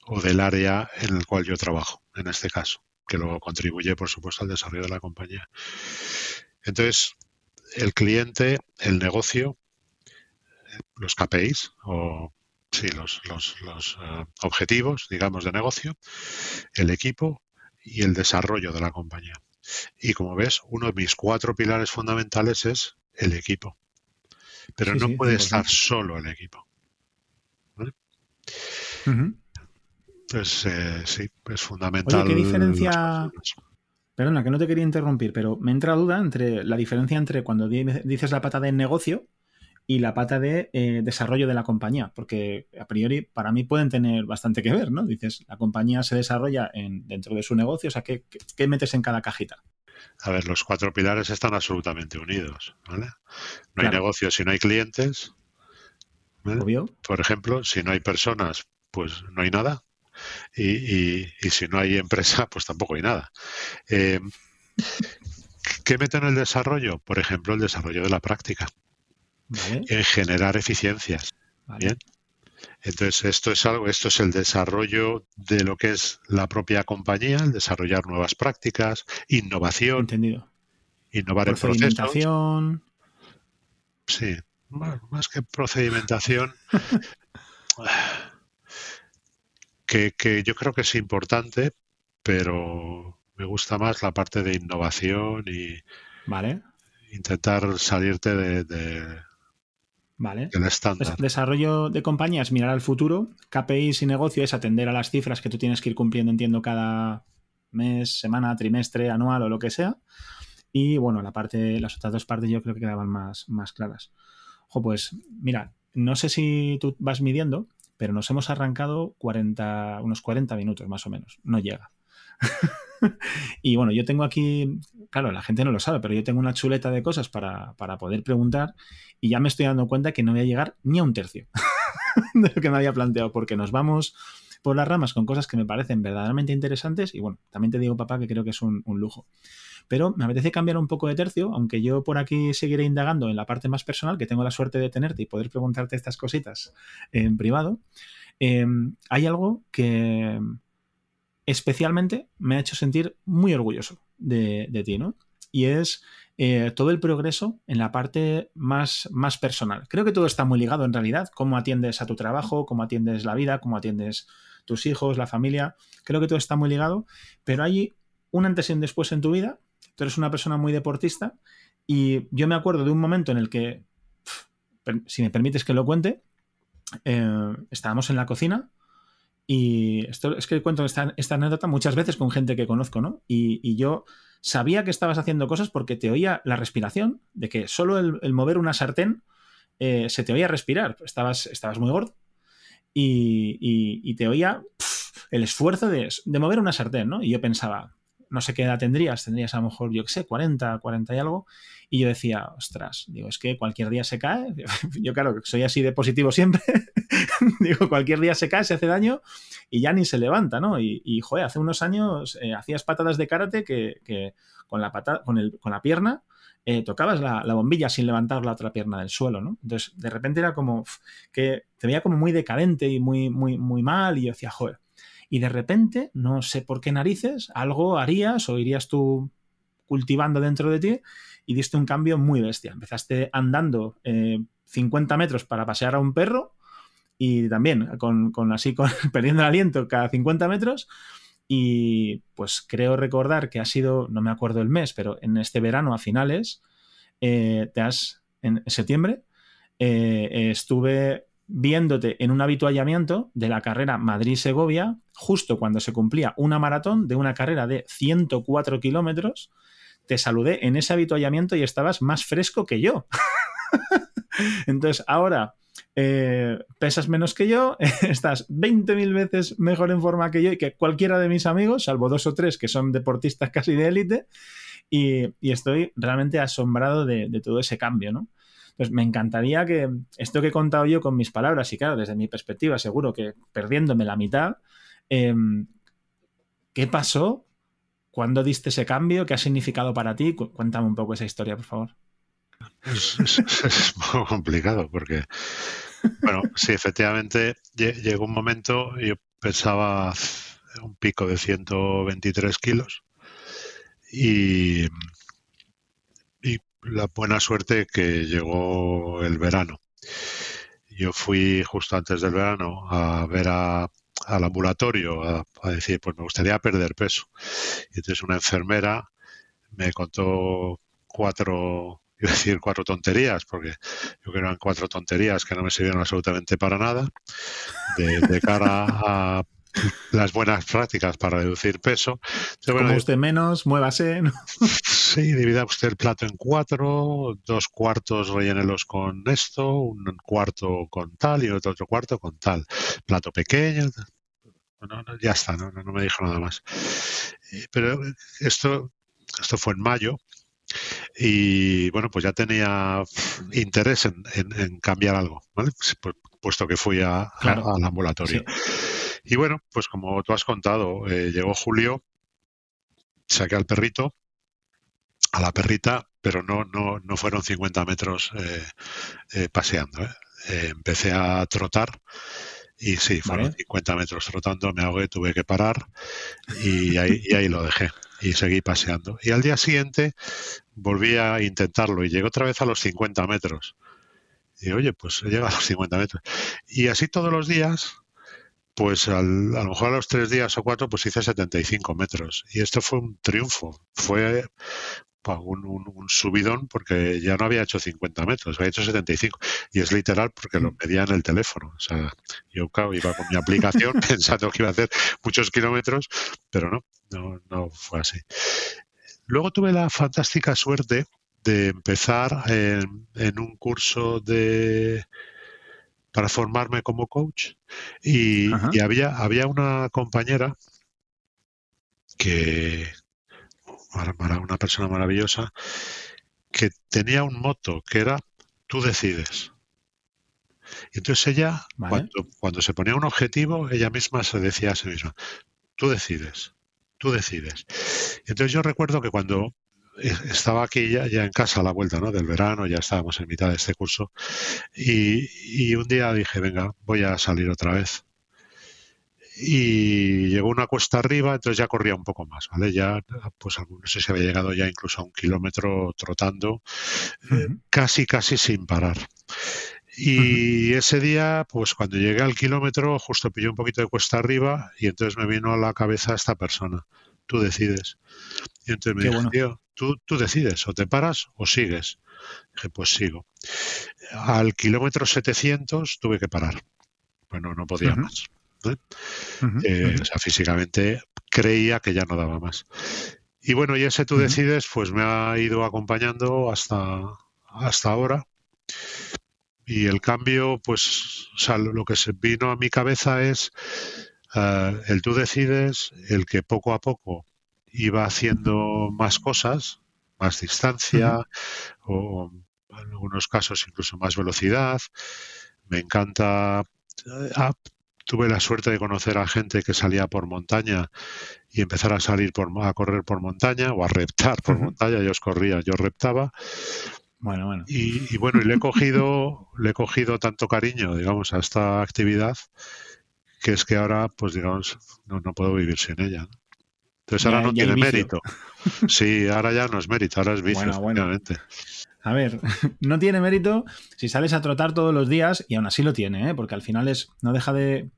o del área en el cual yo trabajo, en este caso, que luego contribuye, por supuesto, al desarrollo de la compañía. Entonces, el cliente, el negocio los KPIs o sí, los, los, los eh, objetivos, digamos, de negocio, el equipo y el desarrollo de la compañía. Y como ves, uno de mis cuatro pilares fundamentales es el equipo. Pero no puede estar solo el equipo. Entonces, eh, sí, es fundamental. Oye, ¿qué diferencia? Perdona, que no te quería interrumpir, pero me entra duda entre la diferencia entre cuando dices la pata de negocio y la pata de eh, desarrollo de la compañía, porque a priori para mí pueden tener bastante que ver, ¿no? Dices, la compañía se desarrolla en, dentro de su negocio, o sea, ¿qué, metes en cada cajita? A ver, los cuatro pilares están absolutamente unidos, ¿vale? No hay negocio si no hay clientes. Obvio. Por ejemplo, si no hay personas, pues no hay nada. Y, si no hay empresa, <laughs> pues tampoco hay nada. Eh, ¿Qué meto en el desarrollo? Por ejemplo, el desarrollo de la práctica en generar eficiencias. Bien. Entonces, esto es algo, esto es el desarrollo de lo que es la propia compañía, el desarrollar nuevas prácticas, innovación. Entendido. Innovar en procesos. Sí, más, que procedimentación. <laughs> que, que yo creo que es importante, pero me gusta más la parte de innovación y vale. intentar salirte de, Vale. Pues desarrollo de compañías, mirar al futuro. KPIs y negocio es atender a las cifras que tú tienes que ir cumpliendo, entiendo, cada mes, semana, trimestre, anual o lo que sea. Y bueno, la parte, las otras dos partes yo creo que quedaban más, más claras. Ojo, pues mira, no sé si tú vas midiendo, pero nos hemos arrancado 40, unos 40 minutos más o menos. No llega. <laughs> <laughs> y bueno, yo tengo aquí, claro, la gente no lo sabe, pero yo tengo una chuleta de cosas para, poder preguntar y ya me estoy dando cuenta que no voy a llegar ni a un tercio <laughs> de lo que me había planteado, porque nos vamos por las ramas con cosas que me parecen verdaderamente interesantes y bueno, también te digo, papá, que creo que es un, lujo. Pero me apetece cambiar un poco de tercio, aunque yo por aquí seguiré indagando en la parte más personal, que tengo la suerte de tenerte y poder preguntarte estas cositas en privado. Em, hay algo que, especialmente me ha hecho sentir muy orgulloso de, ti, ¿no? Y es eh, todo el progreso en la parte más, más personal. Creo que todo está muy ligado en realidad, cómo atiendes a tu trabajo, cómo atiendes la vida, cómo atiendes tus hijos, la familia. Creo que todo está muy ligado, pero hay un antes y un después en tu vida. Tú eres una persona muy deportista y yo me acuerdo de un momento en el que, si me permites que lo cuente, eh, estábamos en la cocina y esto es que cuento esta, anécdota muchas veces con gente que conozco, ¿no? Y, yo sabía que estabas haciendo cosas porque te oía la respiración, de que solo el, mover una sartén eh, se te oía respirar. Estabas, estabas muy gordo y, te oía el esfuerzo de, de, mover una sartén, ¿no? Y yo pensaba, no sé qué edad tendrías, tendrías a lo mejor, yo qué sé, 40, 40 y algo. Y yo decía, ostras, digo, es que cualquier día se cae. <laughs> Yo, claro, soy así de positivo siempre. <laughs> digo, cualquier día se cae, se hace daño y ya ni se levanta, ¿no? Y, y hace unos años eh, hacías patadas de karate que, con, la pata, con, el, con la pierna eh, tocabas la, bombilla sin levantar la otra pierna del suelo, ¿no? Entonces, de repente era como que te veía como muy decadente y muy, muy, muy mal y yo decía, joder, y de repente, no sé por qué narices, algo harías o irías tú cultivando dentro de ti y diste un cambio muy bestia. Empezaste andando 50 eh, metros para pasear a un perro y también con, así con, <laughs> perdiendo el aliento cada 50 metros y pues creo recordar que ha sido, no me acuerdo el mes, pero en este verano a finales, eh, te has, en septiembre, eh, estuve viéndote en un habituallamiento de la carrera Madrid-Segovia, justo cuando se cumplía una maratón de una carrera de 104 kilómetros, te saludé en ese habituallamiento y estabas más fresco que yo. <laughs> Entonces, ahora eh, pesas menos que yo, <laughs> estás 20.000 veces mejor en forma que yo y que cualquiera de mis amigos, salvo dos o tres que son deportistas casi de élite, y, estoy realmente asombrado de, todo ese cambio, ¿no? Pues me encantaría que esto que he contado yo con mis palabras, y claro, desde mi perspectiva, seguro que perdiéndome la mitad, em, ¿qué pasó? ¿Cuándo diste ese cambio? ¿Qué ha significado para ti? Cuéntame un poco esa historia, por favor. Es, es, muy complicado porque, bueno, sí, efectivamente llegó un momento, yo pensaba un pico de 123 kilos y la buena suerte que llegó el verano. Yo fui justo antes del verano a ver a, al ambulatorio a, decir, pues me gustaría perder peso. Y entonces una enfermera me contó cuatro, iba a decir cuatro tonterías, porque yo creo que eran cuatro tonterías que no me sirvieron absolutamente para nada, de, de cara a las buenas prácticas para reducir peso. Bueno, Como usted menos, muévase. ¿no? Sí, divida usted el plato en cuatro, dos cuartos rellénelos con esto, un cuarto con tal y otro, otro cuarto con tal. Plato pequeño. No, no, ya está, no, no, me dijo nada más. Pero esto, esto fue en mayo y bueno, pues ya tenía interés en, en, en cambiar algo, ¿vale? puesto que fui a, claro. a, al ambulatorio. Sí. Y bueno, pues como tú has contado, eh, llegó Julio, saqué al perrito, a la perrita, pero no, no, no fueron 50 metros eh, eh, paseando. empecé a trotar y sí, fueron vale. 50 metros trotando, me ahogué, tuve que parar y ahí, y ahí lo dejé y seguí paseando. Y al día siguiente volví a intentarlo y llegué otra vez a los 50 metros. Y oye, pues he llegado a los 50 metros. Y así todos los días, pues al, a lo mejor a los tres días o cuatro, pues hice 75 metros. Y esto fue un triunfo. Fue un, un, un, subidón porque ya no había hecho 50 metros, había hecho 75. Y es literal porque lo medía en el teléfono. O sea, yo claro, iba con mi aplicación <laughs> pensando que iba a hacer muchos kilómetros, pero no, no, no fue así. Luego tuve la fantástica suerte de empezar en, en un curso de para formarme como coach y, y, había, había una compañera que una persona maravillosa que tenía un moto que era tú decides. Y entonces ella, vale. cuando, cuando se ponía un objetivo, ella misma se decía a sí misma, tú decides, tú decides. Y entonces yo recuerdo que cuando estaba aquí ya, ya, en casa a la vuelta ¿no? del verano, ya estábamos en mitad de este curso, y, y, un día dije, venga, voy a salir otra vez. Y llegó una cuesta arriba, entonces ya corría un poco más, ¿vale? Ya, pues no sé si había llegado ya incluso a un kilómetro trotando, uh -huh. eh, casi, casi sin parar. Y uh -huh. ese día, pues cuando llegué al kilómetro, justo pillé un poquito de cuesta arriba y entonces me vino a la cabeza esta persona. Tú decides. Y entonces me Qué dije, bueno. tío, tú, tú decides, o te paras o sigues. Dije, pues sigo. Al kilómetro 700 tuve que parar. Bueno, no podía uh -huh. más. ¿Eh? Uh -huh. Eh, o sea, físicamente creía que ya no daba más. Y bueno, y ese tú decides, pues me ha ido acompañando hasta, hasta ahora. Y el cambio, pues, o sea, lo que se vino a mi cabeza es uh, el tú decides, el que poco a poco iba haciendo más cosas, más distancia, uh -huh. o en algunos casos incluso más velocidad. Me encanta. Tuve la suerte de conocer a gente que salía por montaña y empezar a salir por, a correr por montaña o a reptar por uh -huh. montaña. Ellos corrían, yo reptaba. Bueno, bueno. Y, y, bueno, y le he cogido, le he cogido tanto cariño, digamos, a esta actividad que es que ahora, pues digamos, no, no puedo vivir sin ella. ¿no? Entonces ahora no tiene mérito. Sí, ahora ya no es mérito, ahora es vicio, bueno, bueno. A ver, <laughs> no tiene mérito si sales a trotar todos los días y aún así lo tiene, ¿eh? porque al final es no deja de,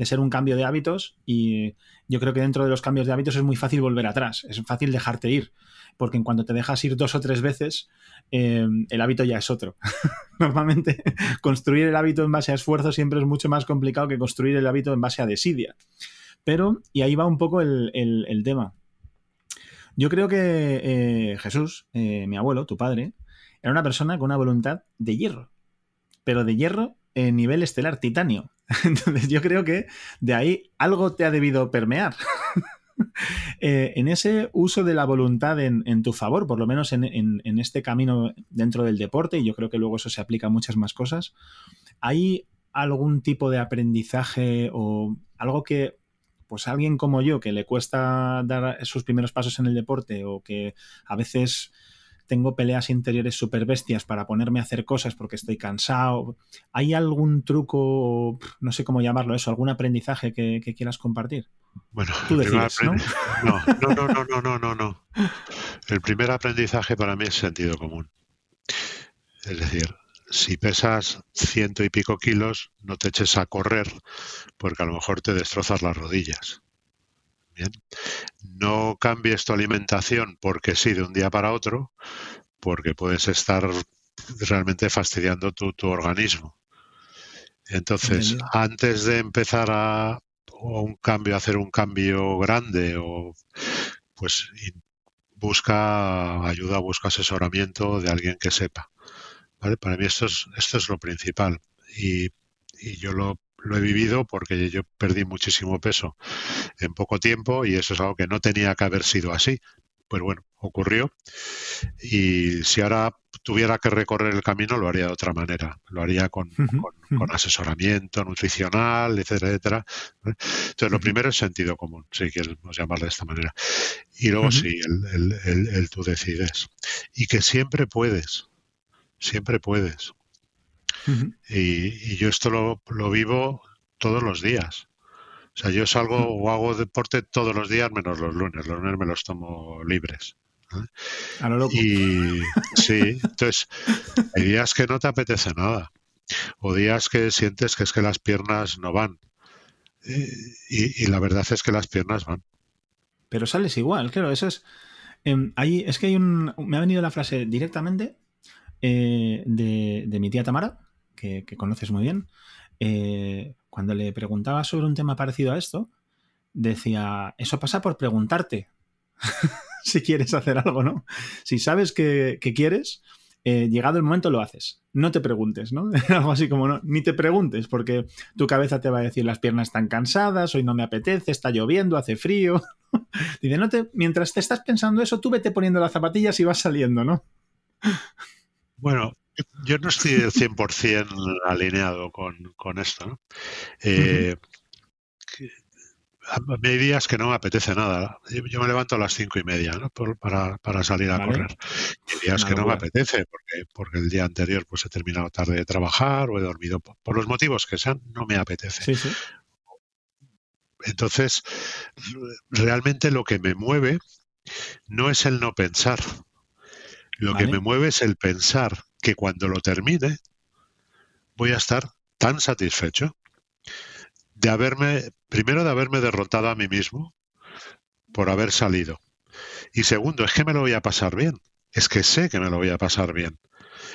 ser un cambio de hábitos y yo creo que dentro de los cambios de hábitos es muy fácil volver atrás, es fácil dejarte ir, porque en cuanto te dejas ir dos o tres veces, eh, el hábito ya es otro. <laughs> Normalmente <laughs> construir el hábito en base a esfuerzo siempre es mucho más complicado que construir el hábito en base a desidia. Pero, y ahí va un poco el tema. Yo creo que eh, Jesús, eh, mi abuelo, tu padre, era una persona con una voluntad de hierro, pero de hierro en nivel estelar, titanio. <laughs> Entonces yo creo que de ahí algo te ha debido permear. <laughs> eh, en ese uso de la voluntad en, tu favor, por lo menos en, en, este camino dentro del deporte, y yo creo que luego eso se aplica a muchas más cosas, ¿hay algún tipo de aprendizaje o algo que pues alguien como yo que le cuesta dar sus primeros pasos en el deporte o que a veces tengo peleas interiores súper bestias para ponerme a hacer cosas porque estoy cansado. ¿Hay algún truco, no sé cómo llamarlo eso, algún aprendizaje que, que quieras compartir? Bueno, tú decides, ¿no? No, no, no, no, no, no, no, no. El primer aprendizaje para mí es sentido común. Es decir, si pesas ciento y pico kilos, no te eches a correr porque a lo mejor te destrozas las rodillas. Bien. No cambies tu alimentación porque sí, de un día para otro, porque puedes estar realmente fastidiando tu, tu organismo. Entonces, antes de empezar a un cambio, hacer un cambio grande, o pues busca ayuda, busca asesoramiento de alguien que sepa. ¿vale? Para mí esto es, esto es lo principal. Y, y yo lo, lo he vivido porque yo perdí muchísimo peso en poco tiempo y eso es algo que no tenía que haber sido así. Pues bueno, ocurrió. Y si ahora tuviera que recorrer el camino, lo haría de otra manera. Lo haría con, asesoramiento nutricional, etcétera, etcétera. Entonces, lo primero es sentido común, si queremos llamarlo de esta manera. Y luego sí, el, el, tú decides. Y que siempre puedes, siempre puedes. Y, yo esto lo, lo vivo todos los días. O sea, yo salgo o hago deporte todos los días menos los lunes. Los lunes me los tomo libres. Y sí, entonces hay días que no te apetece nada o días que sientes que es que las piernas no van. Y, la verdad es que las piernas van. Pero sales igual, claro, eso es... Em, es que hay un... Me ha venido la frase directamente eh, de, mi tía Tamara, que, conoces muy bien. Eh, cuando le preguntaba sobre un tema parecido a esto, decía, eso pasa por preguntarte. <laughs> si quieres hacer algo, ¿no? Si sabes que, quieres, eh, llegado el momento lo haces. No te preguntes, ¿no? <laughs> Algo así como no, ni te preguntes, porque tu cabeza te va a decir las piernas están cansadas, hoy no me apetece, está lloviendo, hace frío. <laughs> Dice, no te, mientras te estás pensando eso, tú vete poniendo las zapatillas y vas saliendo, ¿no? Bueno, yo no estoy 100% alineado con, con esto, ¿no? Eh, hay días que no me apetece nada. Yo, me levanto a las cinco y media para, salir a correr. Hay días que no me apetece porque, porque el día anterior pues he terminado tarde de trabajar o he dormido por, los motivos que sean, no me apetece. Entonces, realmente lo que me mueve no es el no pensar. Lo que me mueve es el pensar que cuando lo termine voy a estar tan satisfecho de haberme, primero de haberme derrotado a mí mismo por haber salido. Y segundo, es que me lo voy a pasar bien. Es que sé que me lo voy a pasar bien.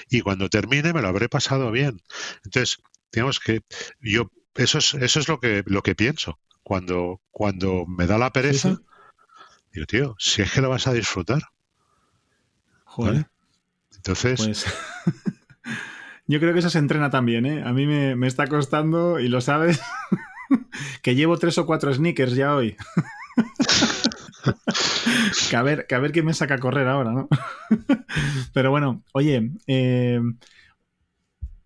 Y cuando termine me lo habré pasado bien. Entonces, digamos que yo, eso es, eso es lo que, lo que pienso. Cuando, cuando me da la pereza, digo, tío, si es que lo vas a disfrutar. Joder. Entonces. Pues <laughs> yo creo que eso se entrena también, ¿eh? A mí me, me está costando, y lo sabes, <laughs> que llevo tres o cuatro sneakers ya hoy. <laughs> que, a ver, que a ver quién me saca a correr ahora, ¿no? pero bueno, oye, eh,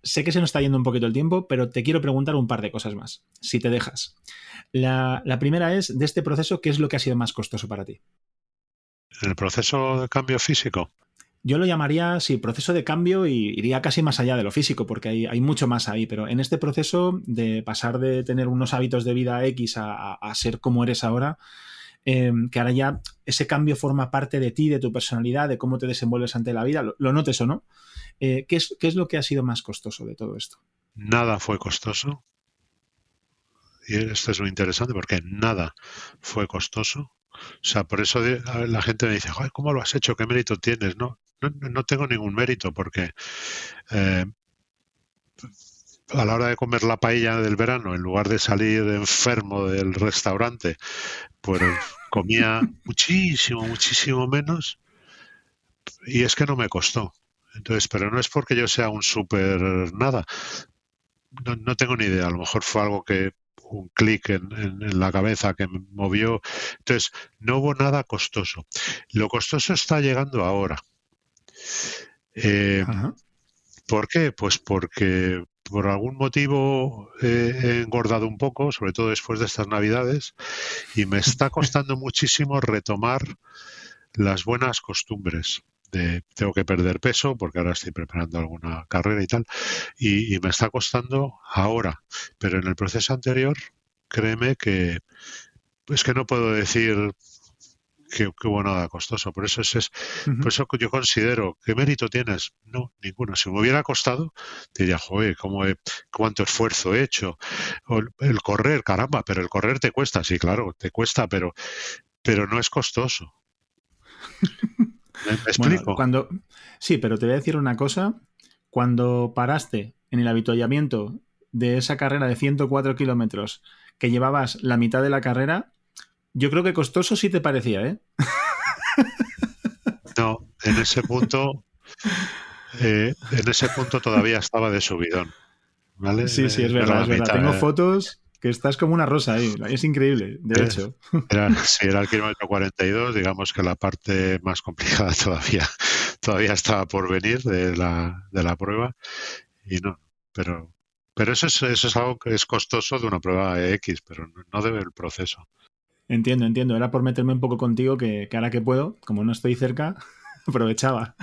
sé que se nos está yendo un poquito el tiempo, pero te quiero preguntar un par de cosas más, si te dejas. La, la primera es, de este proceso, ¿qué es lo que ha sido más costoso para ti? ¿El proceso de cambio físico? Yo lo llamaría, sí, proceso de cambio y iría casi más allá de lo físico, porque hay, mucho más ahí, pero en este proceso de pasar de tener unos hábitos de vida X a, ser como eres ahora, em, que ahora ya ese cambio forma parte de ti, de tu personalidad, de cómo te desenvuelves ante la vida, lo, notes o no. Eh, ¿qué, es, ¿Qué es lo que ha sido más costoso de todo esto? Nada fue costoso. Y esto es muy interesante porque nada fue costoso. O sea, por eso la gente me dice, ¿cómo lo has hecho? ¿Qué mérito tienes? No, no, tengo ningún mérito porque eh, a la hora de comer la paella del verano, en lugar de salir enfermo del restaurante, pues comía <laughs> muchísimo, muchísimo menos y es que no me costó. Entonces, pero no es porque yo sea un súper nada. No, no, tengo ni idea. A lo mejor fue algo que un clic en, en, la cabeza que me movió. Entonces, no hubo nada costoso. Lo costoso está llegando ahora. Eh, ¿Por qué? Pues porque por algún motivo he engordado un poco, sobre todo después de estas navidades, y me está <laughs> costando muchísimo retomar las buenas costumbres. De, tengo que perder peso porque ahora estoy preparando alguna carrera y tal, y, y me está costando ahora, pero en el proceso anterior, créeme que es que no puedo decir que, hubo nada costoso. Por eso es, por eso yo considero, ¿qué mérito tienes? No, ninguno. Si me hubiera costado, diría, joder, ¿cómo cuánto esfuerzo he hecho. el, correr, caramba, pero el correr te cuesta, sí, claro, te cuesta, pero, pero no es costoso. ¿Me, <laughs> explico? cuando, sí, pero te voy a decir una cosa. Cuando paraste en el habituallamiento de esa carrera de 104 kilómetros que llevabas la mitad de la carrera, yo creo que costoso sí te parecía, ¿eh? <laughs> No, en ese punto, eh, en ese punto todavía estaba de subidón. ¿vale? Sí, sí, es verdad, es verdad. Tengo fotos que estás como una rosa ahí. Es increíble, de hecho. Era, <laughs> sí, era el kilómetro 42, digamos que la parte más complicada <laughs> todavía, todavía estaba por venir de la, de la prueba. Y no, pero, pero eso es, eso es algo que es costoso de una prueba X, pero no debe el proceso. Entiendo, entiendo. Era por meterme un poco contigo que, ahora que puedo, como no estoy cerca, <laughs> aprovechaba.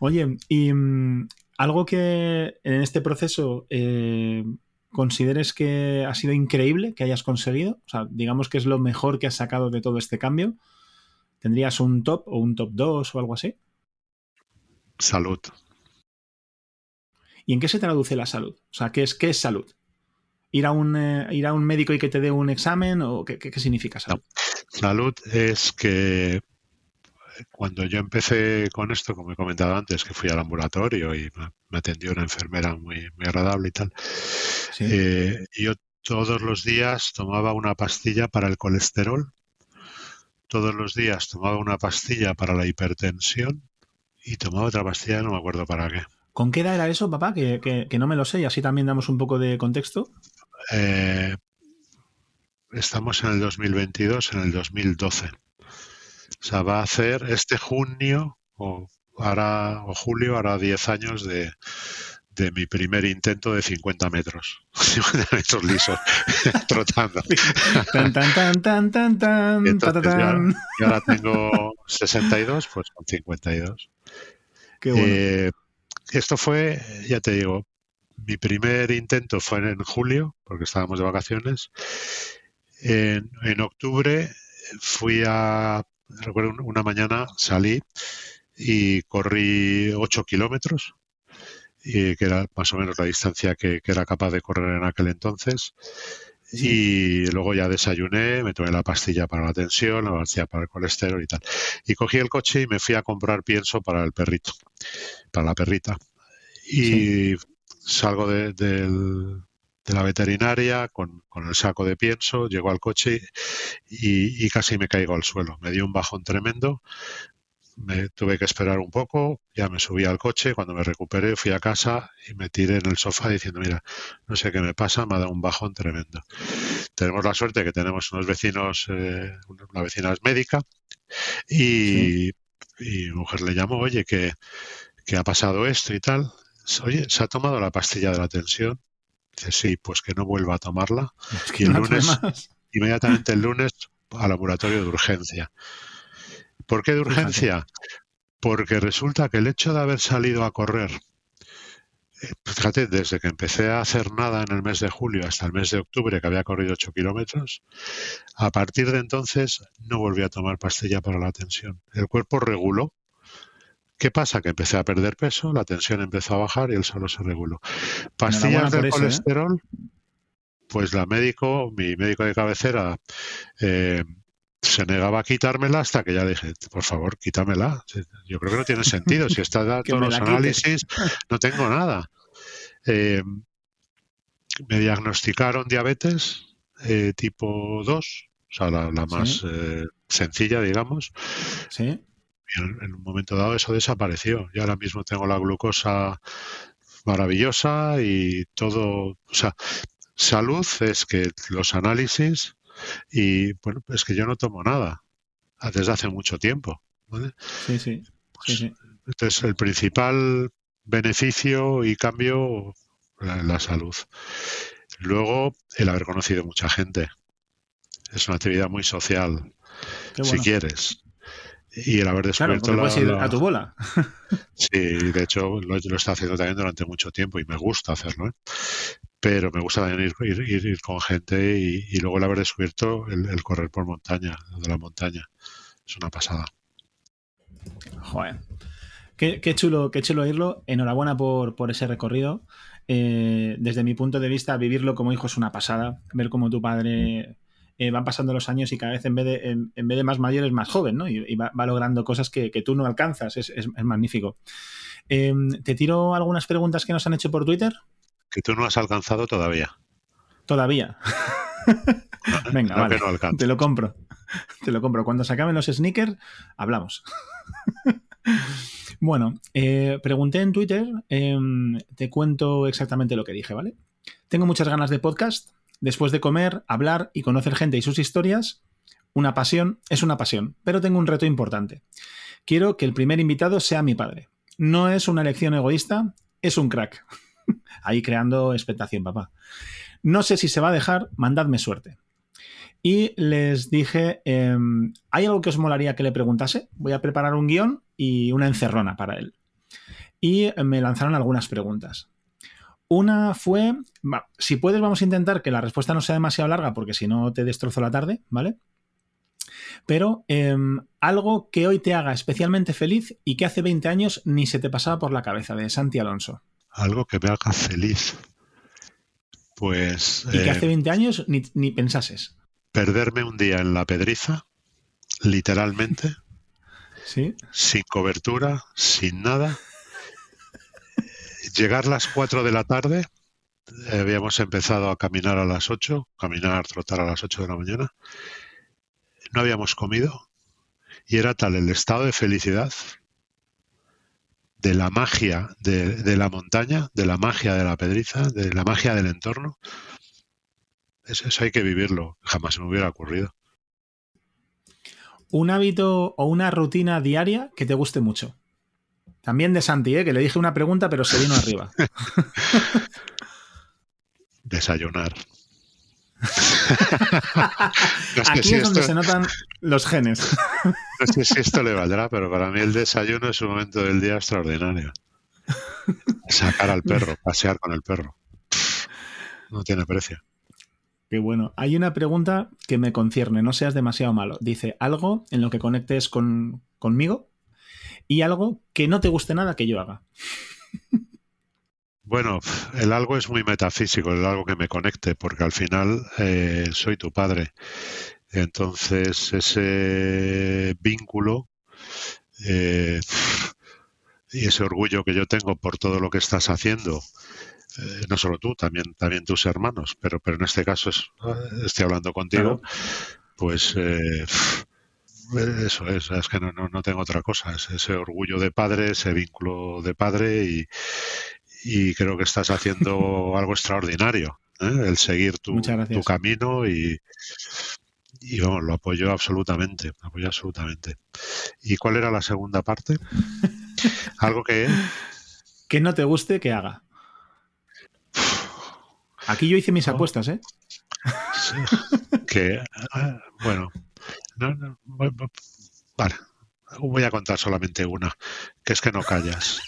Oye, y mm, algo que en este proceso eh, consideres que ha sido increíble que hayas conseguido, o sea, digamos que es lo mejor que has sacado de todo este cambio. ¿Tendrías un top o un top 2 o algo así? Salud. ¿Y en qué se traduce la salud? O sea, ¿qué es, qué es salud? Ir a un, eh, ir a un médico y que te dé un examen o qué, significa salud? Salud es que cuando yo empecé con esto, como he comentado antes, que fui al ambulatorio y me atendió una enfermera muy, muy agradable y tal, eh, yo todos los días tomaba una pastilla para el colesterol, todos los días tomaba una pastilla para la hipertensión y tomaba otra pastilla, no me acuerdo para qué. ¿Con qué edad era eso, papá? Que, que, no me lo sé y así también damos un poco de contexto. Eh, estamos en el 2022, en el 2012. O sea, va a hacer este junio o, ahora, o julio, hará 10 años de, mi primer intento de 50 metros. <laughs> 50 metros lisos, <laughs> trotando. Tan, tan, tan, tan, tan, y ahora tengo 62, pues con 52. Qué bueno. Eh, esto fue, ya te digo, mi primer intento fue en julio, porque estábamos de vacaciones. En, octubre fui a, recuerdo una mañana salí y corrí 8 kilómetros, y que era más o menos la distancia que, era capaz de correr en aquel entonces. Y luego ya desayuné, me tomé la pastilla para la tensión, la pastilla para el colesterol y tal. Y cogí el coche y me fui a comprar pienso para el perrito, para la perrita. Y salgo de, la veterinaria con, el saco de pienso, llego al coche y, casi me caigo al suelo. Me dio un bajón tremendo, me tuve que esperar un poco, ya me subí al coche, cuando me recuperé fui a casa y me tiré en el sofá diciendo, mira, no sé qué me pasa, me ha dado un bajón tremendo. Tenemos la suerte que tenemos unos vecinos, eh, una vecina es médica y, mi mujer le llamó, oye, que, que ha pasado esto y tal oye, ¿se ha tomado la pastilla de la tensión? Dice, sí, pues que no vuelva a tomarla. y el lunes, inmediatamente el lunes, al laboratorio de urgencia. ¿Por qué de urgencia? Porque resulta que el hecho de haber salido a correr, eh, fíjate, desde que empecé a hacer nada en el mes de julio hasta el mes de octubre, que había corrido 8 kilómetros, a partir de entonces no volví a tomar pastilla para la tensión. El cuerpo reguló ¿Qué pasa? Que empecé a perder peso, la tensión empezó a bajar y el solo se reguló. Pastillas del ¿eh? colesterol, pues la médico, mi médico de cabecera, eh, se negaba a quitármela hasta que ya dije, por favor, quítamela. Yo creo que no tiene sentido. Si está dando <laughs> los análisis, no tengo nada. Eh, me diagnosticaron diabetes tipo 2, o sea, la, más sencilla, digamos. Sí y en, un momento dado eso desapareció. Y ahora mismo tengo la glucosa maravillosa y todo, o sea, salud es que los análisis y bueno, es que yo no tomo nada desde hace mucho tiempo. Sí, sí. Pues, entonces, el principal beneficio y cambio, la, la salud. Luego, el haber conocido mucha gente. Es una actividad muy social, si quieres y el haber descubierto la, a tu bola. sí, de hecho lo, lo está haciendo también durante mucho tiempo y me gusta hacerlo. ¿eh? Pero me gusta también ir, ir, ir, con gente y, luego el haber descubierto el, correr por montaña, de la montaña. es una pasada. Joder. Qué, chulo, qué chulo oírlo. Enhorabuena por, por ese recorrido. Eh, desde mi punto de vista, vivirlo como hijo es una pasada. Ver cómo tu padre eh, van pasando los años y cada vez en vez de, en, vez de más mayor es más joven, ¿no? Y, va, logrando cosas que, tú no alcanzas. Es, magnífico. Em, te tiro algunas preguntas que nos han hecho por Twitter. Que tú no has alcanzado todavía. Todavía. <laughs> Venga, vale. te lo compro. <laughs> Te lo compro. Cuando se acaben los sneakers, hablamos. <laughs> bueno, eh, pregunté en Twitter, em, te cuento exactamente lo que dije, ¿vale? Tengo muchas ganas de podcast. Después de comer, hablar y conocer gente y sus historias, una pasión es una pasión, pero tengo un reto importante. Quiero que el primer invitado sea mi padre. No es una elección egoísta, es un crack. <laughs> Ahí creando expectación, papá. No sé si se va a dejar, mandadme suerte. Y les dije, em, ¿hay algo que os molaría que le preguntase? Voy a preparar un guion y una encerrona para él. Y me lanzaron algunas preguntas. Una fue, si puedes vamos a intentar que la respuesta no sea demasiado larga porque si no te destrozo la tarde, ¿vale? Pero em, algo que hoy te haga especialmente feliz y que hace 20 años ni se te pasaba por la cabeza, de Santi Alonso. Algo que me haga feliz. Pues... Y que hace 20 eh, años ni, ni pensases perderme un día en la pedriza, literalmente, ¿Sí? sin cobertura, sin nada. Llegar las 4 de la tarde, habíamos empezado a caminar a las 8, caminar, trotar a las 8 de la mañana. No habíamos comido y era tal el estado de felicidad de la magia de, de, la montaña, de la magia de la pedriza, de la magia del entorno, eso, hay que vivirlo. Jamás me hubiera ocurrido. Un hábito o una rutina diaria que te guste mucho. También de Santi, ¿eh? que le dije una pregunta, pero se vino arriba. <laughs> Desayunar. <laughs> Aquí es donde se notan los genes. <laughs> no sé si esto le valdrá, pero para mí el desayuno es un momento del día extraordinario. Sacar al perro, pasear con el perro. No tiene precio. Qué bueno. Hay una pregunta que me concierne, no seas demasiado malo. Dice, algo en lo que conectes con, conmigo y algo que no te guste nada que yo haga. <laughs> Bueno, el algo es muy metafísico, el algo que me conecte, porque al final eh, soy tu padre. Entonces, ese vínculo eh, y ese orgullo que yo tengo por todo lo que estás haciendo, eh, no solo tú, también, también tus hermanos, pero, pero en este caso es, estoy hablando contigo, pues eh, eso es, es que no, no, tengo otra cosa, es ese orgullo de padre, ese vínculo de padre y, y creo que estás haciendo <laughs> algo extraordinario, ¿eh? el seguir tu, tu camino y, y vamos, lo apoyo absolutamente, lo apoyo absolutamente. ¿Y cuál era la segunda parte? <laughs> Algo que... Que no te guste que haga. Aquí yo hice mis apuestas, ¿eh? <laughs> que, ah, bueno, vale, voy a contar solamente una, que es que no callas.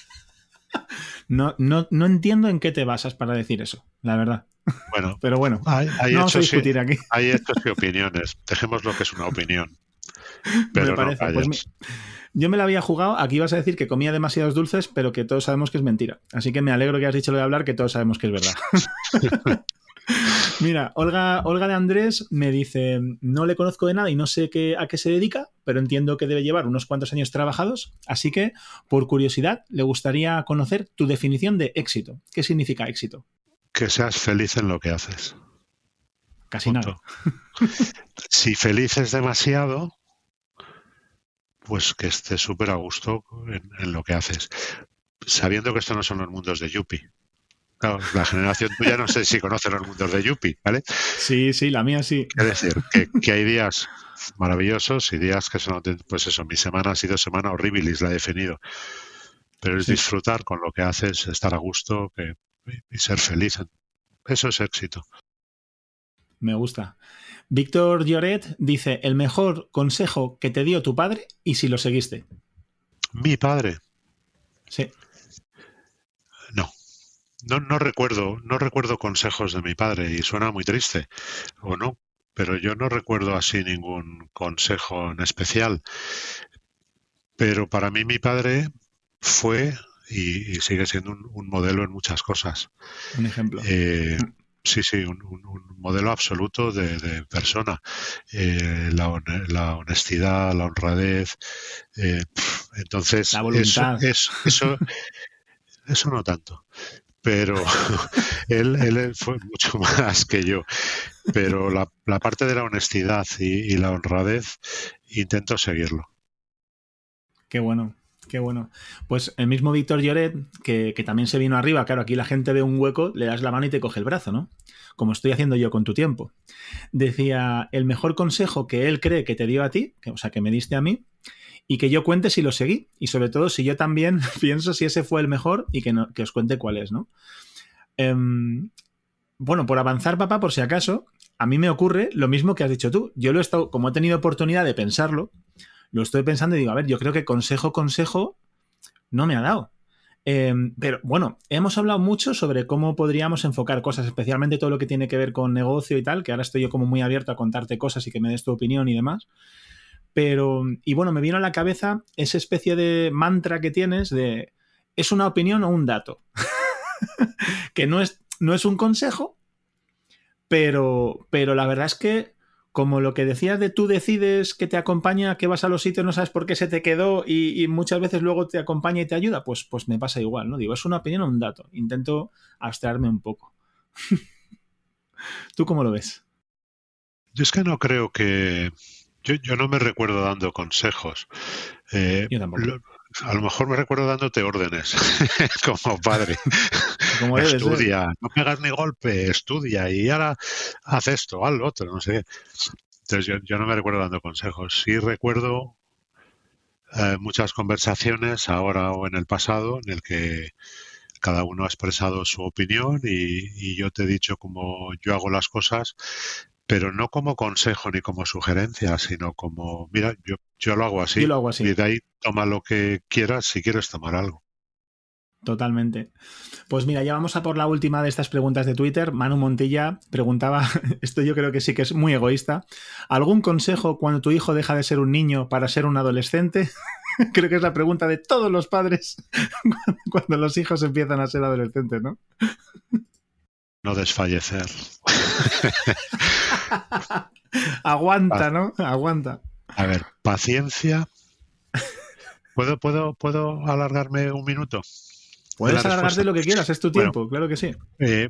<laughs> No, no, no entiendo en qué te basas para decir eso, la verdad. Bueno, <laughs> pero bueno, hay, vamos a discutir aquí. Hay hechos y opiniones. Dejemos lo que es una opinión. Pero no pues. Yo me la había jugado, aquí ibas a decir que comía demasiados dulces, pero que todos sabemos que es mentira. Así que me alegro que has dicho lo de hablar, que todos sabemos que es verdad. Mira, Olga, Olga de Andrés me dice, no le conozco de nada y no sé qué, a qué se dedica, pero entiendo que debe llevar unos cuantos años trabajados, así que, por curiosidad, le gustaría conocer tu definición de éxito. ¿Qué significa éxito? Que seas feliz en lo que haces. Casi nada. <laughs> si feliz es demasiado, pues que estés súper a gusto en, lo que haces. Sabiendo que esto no son los mundos de Yuppie. La generación tuya no sé si conoce los mundos de Yuppie, ¿vale? Sí, sí, la mía sí. Es decir, que, hay días maravillosos y días que son, pues eso, mi semana ha sido semana horrible y la he definido. Pero es disfrutar con lo que haces, estar a gusto y ser feliz. Eso es éxito. Me gusta. Víctor Lloret dice, el mejor consejo que te dio tu padre y si lo seguiste. Mi padre. Sí. No. No, recuerdo, no recuerdo consejos de mi padre y suena muy triste, o no, pero yo no recuerdo así ningún consejo en especial. Pero para mí mi padre fue y, sigue siendo un, modelo en muchas cosas. Un ejemplo. Eh, sí, sí, un, modelo absoluto de, persona. Eh, la, honestidad, la honradez. Eh, entonces, la voluntad. Eso, eso, <laughs> eso, no tanto. Pero <laughs> él, fue mucho <laughs> más que yo. Pero la, parte de la honestidad y, la honradez intento seguirlo. Qué bueno. Qué bueno. Pues el mismo Víctor Lloret, que, también se vino arriba, claro, aquí la gente ve un hueco, le das la mano y te coge el brazo, ¿no? Como estoy haciendo yo con tu tiempo. Decía, el mejor consejo que él cree que te dio a ti, o sea, que me diste a mí, y que yo cuente si lo seguí, y sobre todo si yo también <laughs> pienso si ese fue el mejor y que, que os cuente cuál es, ¿no? Em, bueno, por avanzar, papá, por si acaso, a mí me ocurre lo mismo que has dicho tú. Yo lo he estado, como he tenido oportunidad de pensarlo, lo estoy pensando y digo, a ver, yo creo que consejo, consejo no me ha dado. Em, pero bueno, hemos hablado mucho sobre cómo podríamos enfocar cosas, especialmente todo lo que tiene que ver con negocio y tal, que ahora estoy yo como muy abierto a contarte cosas y que me des tu opinión y demás. Pero, y bueno, me vino a la cabeza esa especie de mantra que tienes de, ¿es una opinión o un dato? <laughs> que no es, no es un consejo, pero, pero la verdad es que como lo que decías de tú decides que te acompaña, que vas a los sitios, no sabes por qué se te quedó y, muchas veces luego te acompaña y te ayuda, pues, pues me pasa igual, ¿no? Digo, es una opinión o un dato. Intento abstraerme un poco. <laughs> ¿Tú cómo lo ves? Yo es que no creo que... Yo, no me recuerdo dando consejos. Eh, yo tampoco. a lo mejor me recuerdo dándote órdenes <laughs> como padre. <laughs> Como estudia, no pegas ni golpe, estudia y ahora haz esto, haz lo otro, no sé. Entonces yo, no me recuerdo dando consejos. Sí recuerdo eh, muchas conversaciones ahora o en el pasado en el que cada uno ha expresado su opinión y, yo te he dicho cómo yo hago las cosas, pero no como consejo ni como sugerencia, sino como, mira, yo, yo lo hago así. Yo lo hago así. Y de ahí toma lo que quieras si quieres tomar algo. Totalmente. Pues mira, ya vamos a por la última de estas preguntas de Twitter. Manu Montilla preguntaba, <laughs> esto yo creo que sí que es muy egoísta, ¿algún consejo cuando tu hijo deja de ser un niño para ser un adolescente? <laughs> creo que es la pregunta de todos los padres <laughs> cuando los hijos empiezan a ser adolescentes, ¿no? No desfallecer. <laughs> Aguanta, ¿no? Aguanta. A ver, paciencia. ¿Puedo, puedo, ¿Puedo alargarme un minuto? Puedes alargarte lo que quieras, es tu tiempo, claro que sí. Eh,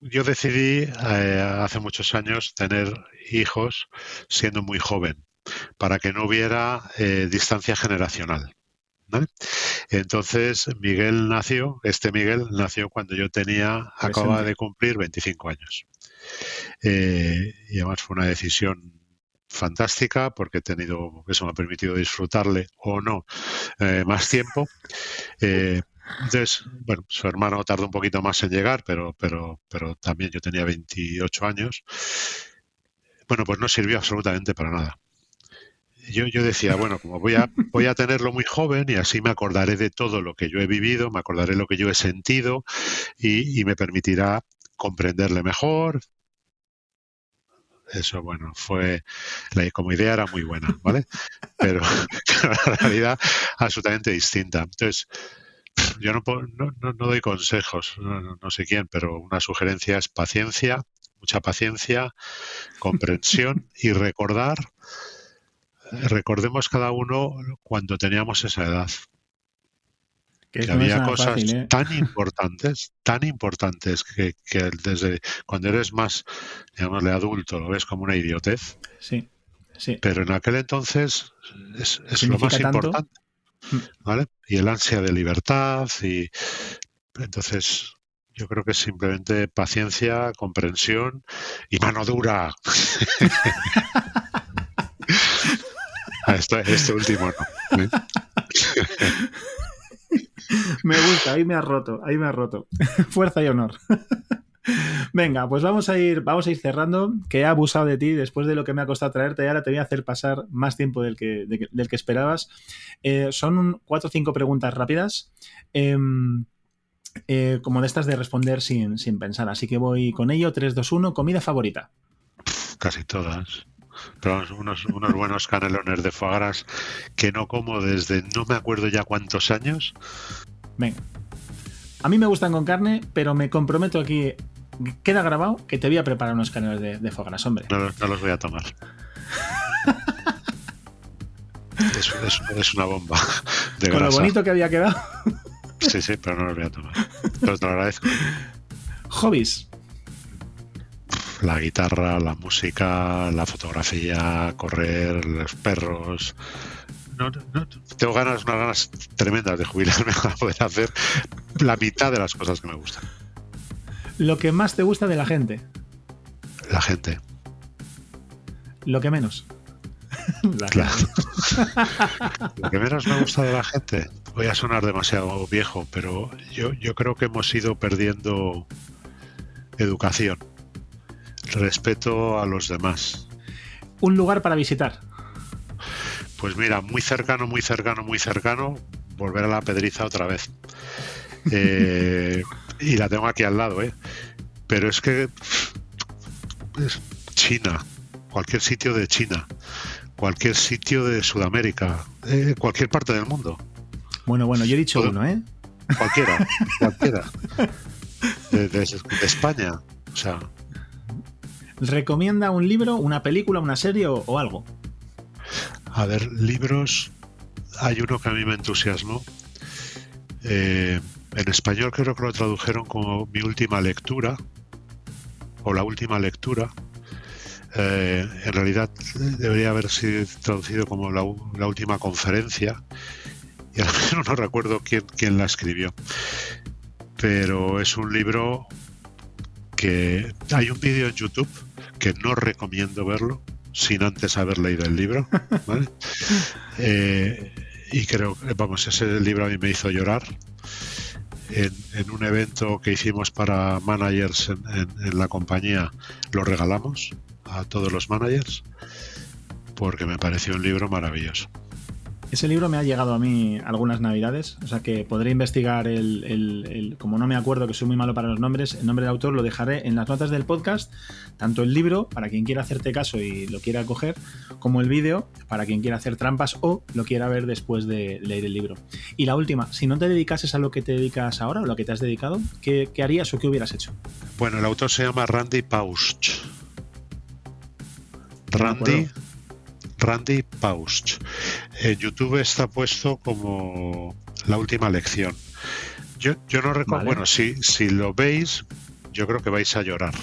yo decidí eh, hace muchos años tener hijos siendo muy joven, para que no hubiera eh, distancia generacional. Entonces, Miguel nació, este Miguel nació cuando yo tenía, acababa de cumplir 25 años. y además fue una decisión fantástica porque he tenido, eso me ha permitido disfrutarle o no más tiempo. Entonces, bueno, su hermano tardó un poquito más en llegar, pero, pero, pero también yo tenía 28 años. Bueno, pues no sirvió absolutamente para nada. Yo, yo decía, bueno, como voy a, voy a tenerlo muy joven y así me acordaré de todo lo que yo he vivido, me acordaré lo que yo he sentido y, y me permitirá comprenderle mejor, eso, bueno, fue, la, como idea era muy buena, ¿vale? Pero <laughs> la realidad absolutamente distinta. Entonces, yo no, no, no doy consejos, no, sé quién, pero una sugerencia es paciencia, mucha paciencia, comprensión y recordar, recordemos cada uno cuando teníamos esa edad. Que, había cosas ¿eh? tan <laughs> importantes, tan importantes que, desde cuando eres más, llamémosle adulto, lo ves como una idiotez. Sí, sí. Pero en aquel entonces es, es lo más importante. ¿vale? Y el ansia de libertad y entonces yo creo que es simplemente paciencia, comprensión y mano dura. <laughs> <laughs> este, este, último no. ¿eh? <laughs> me gusta, ahí me ha roto, ahí me ha roto. <laughs> Fuerza y honor. Venga, pues vamos a ir, vamos a ir cerrando, que he abusado de ti después de lo que me ha costado traerte y ahora te voy a hacer pasar más tiempo del que, del que esperabas. Eh, son cuatro o cinco preguntas rápidas. Em, eh, como de estas de responder sin, sin, pensar. Así que voy con ello. 3, 2, 1. Comida favorita. casi todas. Pero unos, unos buenos canelones de foie gras que no como desde no me acuerdo ya cuántos años. Venga. A mí me gustan con carne, pero me comprometo aquí. Queda grabado que te voy a preparar unos canelones de, de foie gras, hombre. No, no los voy a tomar. <laughs> es, es, es, una bomba. De con grasa. lo bonito que había quedado. Sí, sí, pero no los voy a tomar. Pero te lo agradezco. Hobbies. La guitarra, la música, la fotografía, correr, los perros. No, no, tengo ganas, unas ganas tremendas de jubilarme <laughs> para poder hacer la mitad de las cosas que me gustan. Lo que más te gusta de la gente. La gente. Lo que menos. <laughs> La claro. <laughs> Lo que menos me gusta de la gente. Voy a sonar demasiado viejo, pero yo, yo creo que hemos ido perdiendo educación, respeto a los demás. Un lugar para visitar. Pues mira, muy cercano, muy cercano, muy cercano, volver a la Pedriza otra vez. <laughs> Eh, y la tengo aquí al lado, ¿eh? Pero es que es China, cualquier sitio de China, cualquier sitio de Sudamérica, eh, cualquier parte del mundo. Bueno, bueno, yo he dicho Todo, uno, ¿eh? Cualquiera, cualquiera. <laughs> De, de, de, España, o sea. ¿Recomienda un libro, una película, una serie o, algo? A ver, libros. Hay uno que a mí me entusiasmó. Eh, en español creo que lo tradujeron como mi última lectura o la última lectura. Eh, en realidad debería haber sido traducido como la, última conferencia. Y <laughs> ahora mismo no recuerdo quién, quién la escribió. Pero es un libro que hay un vídeo en YouTube que no recomiendo verlo sin antes haber leído el libro. ¿vale? <laughs> eh, y creo, vamos, ese libro a mí me hizo llorar. En, en un evento que hicimos para managers en, en, en, la compañía, lo regalamos a todos los managers porque me pareció un libro maravilloso. Ese libro me ha llegado a mí algunas navidades, o sea que podré investigar el, el, el, como no me acuerdo que soy muy malo para los nombres, el nombre del autor lo dejaré en las notas del podcast, tanto el libro para quien quiera hacerte caso y lo quiera coger, como el vídeo para quien quiera hacer trampas o lo quiera ver después de leer el libro. Y la última, si no te dedicases a lo que te dedicas ahora o lo que te has dedicado, ¿qué, qué harías o qué hubieras hecho? Bueno, el autor se llama Randy Pausch. Randy, Randy Pausch. En YouTube está puesto como la última lección. Yo, yo no recuerdo. Vale. Bueno, si, si lo veis, yo creo que vais a llorar.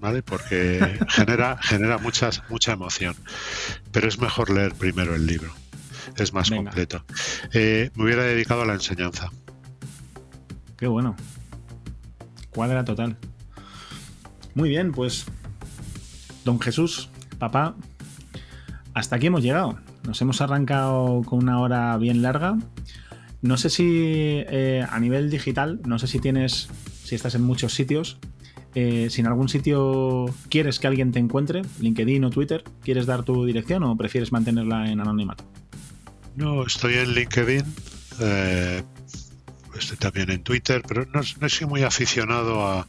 ¿Vale? Porque <laughs> genera, genera muchas, mucha emoción. Pero es mejor leer primero el libro. Es más Venga. completo. Eh, me hubiera dedicado a la enseñanza. Qué bueno. Cuadra total. Muy bien, pues. Don Jesús, papá, hasta aquí hemos llegado. Nos hemos arrancado con una hora bien larga. No sé si eh, a nivel digital, no sé si tienes, si estás en muchos sitios, eh, si en algún sitio quieres que alguien te encuentre, LinkedIn o Twitter, ¿quieres dar tu dirección o prefieres mantenerla en anonimato? No, estoy en LinkedIn, eh, estoy también en Twitter, pero no, no soy muy aficionado a,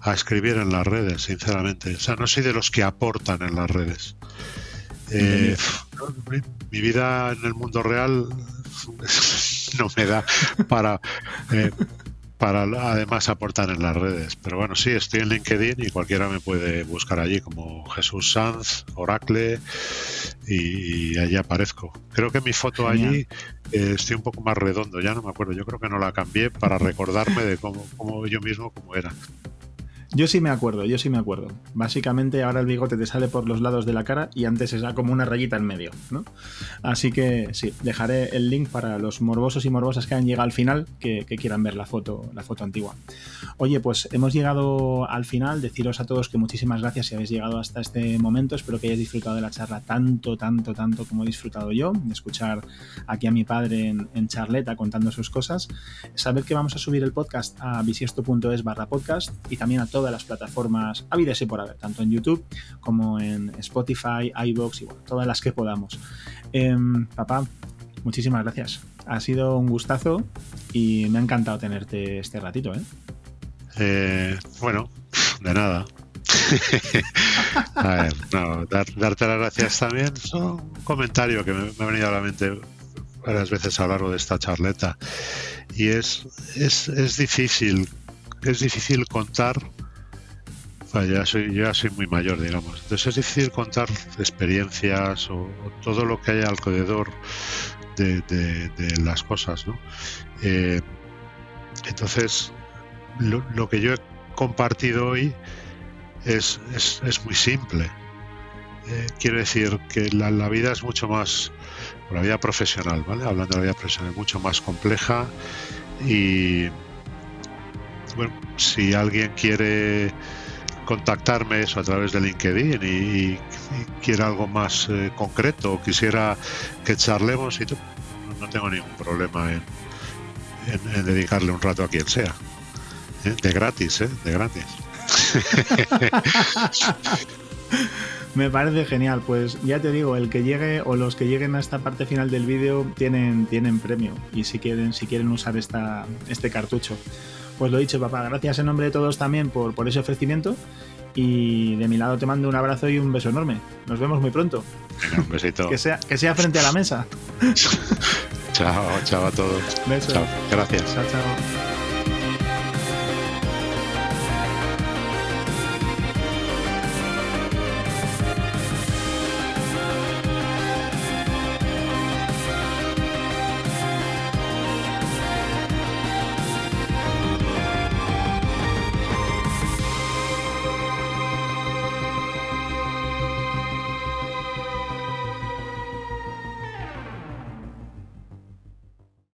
a, escribir en las redes, sinceramente. O sea, no soy de los que aportan en las redes. Eh, mi vida en el mundo real <laughs> no me da para eh, para además aportar en las redes. Pero bueno, sí, estoy en LinkedIn y cualquiera me puede buscar allí como Jesús Sanz, Oracle y, y allí aparezco. Creo que mi foto Genial. allí eh, estoy un poco más redondo, ya no me acuerdo. Yo creo que no la cambié para recordarme de cómo, cómo yo mismo cómo era. Yo sí me acuerdo, yo sí me acuerdo. Básicamente ahora el bigote te sale por los lados de la cara y antes era como una rayita en medio, ¿no? Así que sí, dejaré el link para los morbosos y morbosas que han llegado al final que, quieran ver la foto, la foto antigua. Oye, pues hemos llegado al final. Deciros a todos que muchísimas gracias si habéis llegado hasta este momento. Espero que hayáis disfrutado de la charla tanto, tanto, tanto como he disfrutado yo, de escuchar aquí a mi padre en, en charleta contando sus cosas. Sabed que vamos a subir el podcast a bisiesto.es barra podcast y también a todos todas las plataformas habidas y por haber, tanto en YouTube como en Spotify, iBox y bueno, todas las que podamos. Eh, papá, muchísimas gracias. Ha sido un gustazo y me ha encantado tenerte este ratito. ¿eh? Eh, bueno, de nada. <laughs> a ver, no, darte las gracias también un comentario que me, ha venido a la mente varias veces a lo largo de esta charleta. Y es, es, es difícil, es difícil contar ya soy, ya soy muy mayor, digamos. Entonces es difícil contar experiencias o, todo lo que hay alrededor de, de, las cosas, ¿no? Eh, entonces, lo, que yo he compartido hoy es, es, es muy simple. Eh, quiero decir que la, la, vida es mucho más, la vida profesional, ¿vale? Hablando de la vida profesional, es mucho más compleja y, bueno, si alguien quiere contactarme eso a través de LinkedIn y, quiera algo más eh, concreto o quisiera que charlemos y no tengo ningún problema en, dedicarle un rato a quien sea. ¿eh? De gratis, ¿eh? De gratis. <laughs> Me parece genial, pues ya te digo, el que llegue o los que lleguen a esta parte final del vídeo tienen, tienen premio y si quieren, si quieren usar esta, este cartucho. Pues lo dicho, papá, gracias en nombre de todos también por, por ese ofrecimiento. Y de mi lado te mando un abrazo y un beso enorme. Nos vemos muy pronto. un besito. que, sea, que sea frente a la mesa. <laughs> chao, chao a todos. Besos. Gracias. Chao, chao.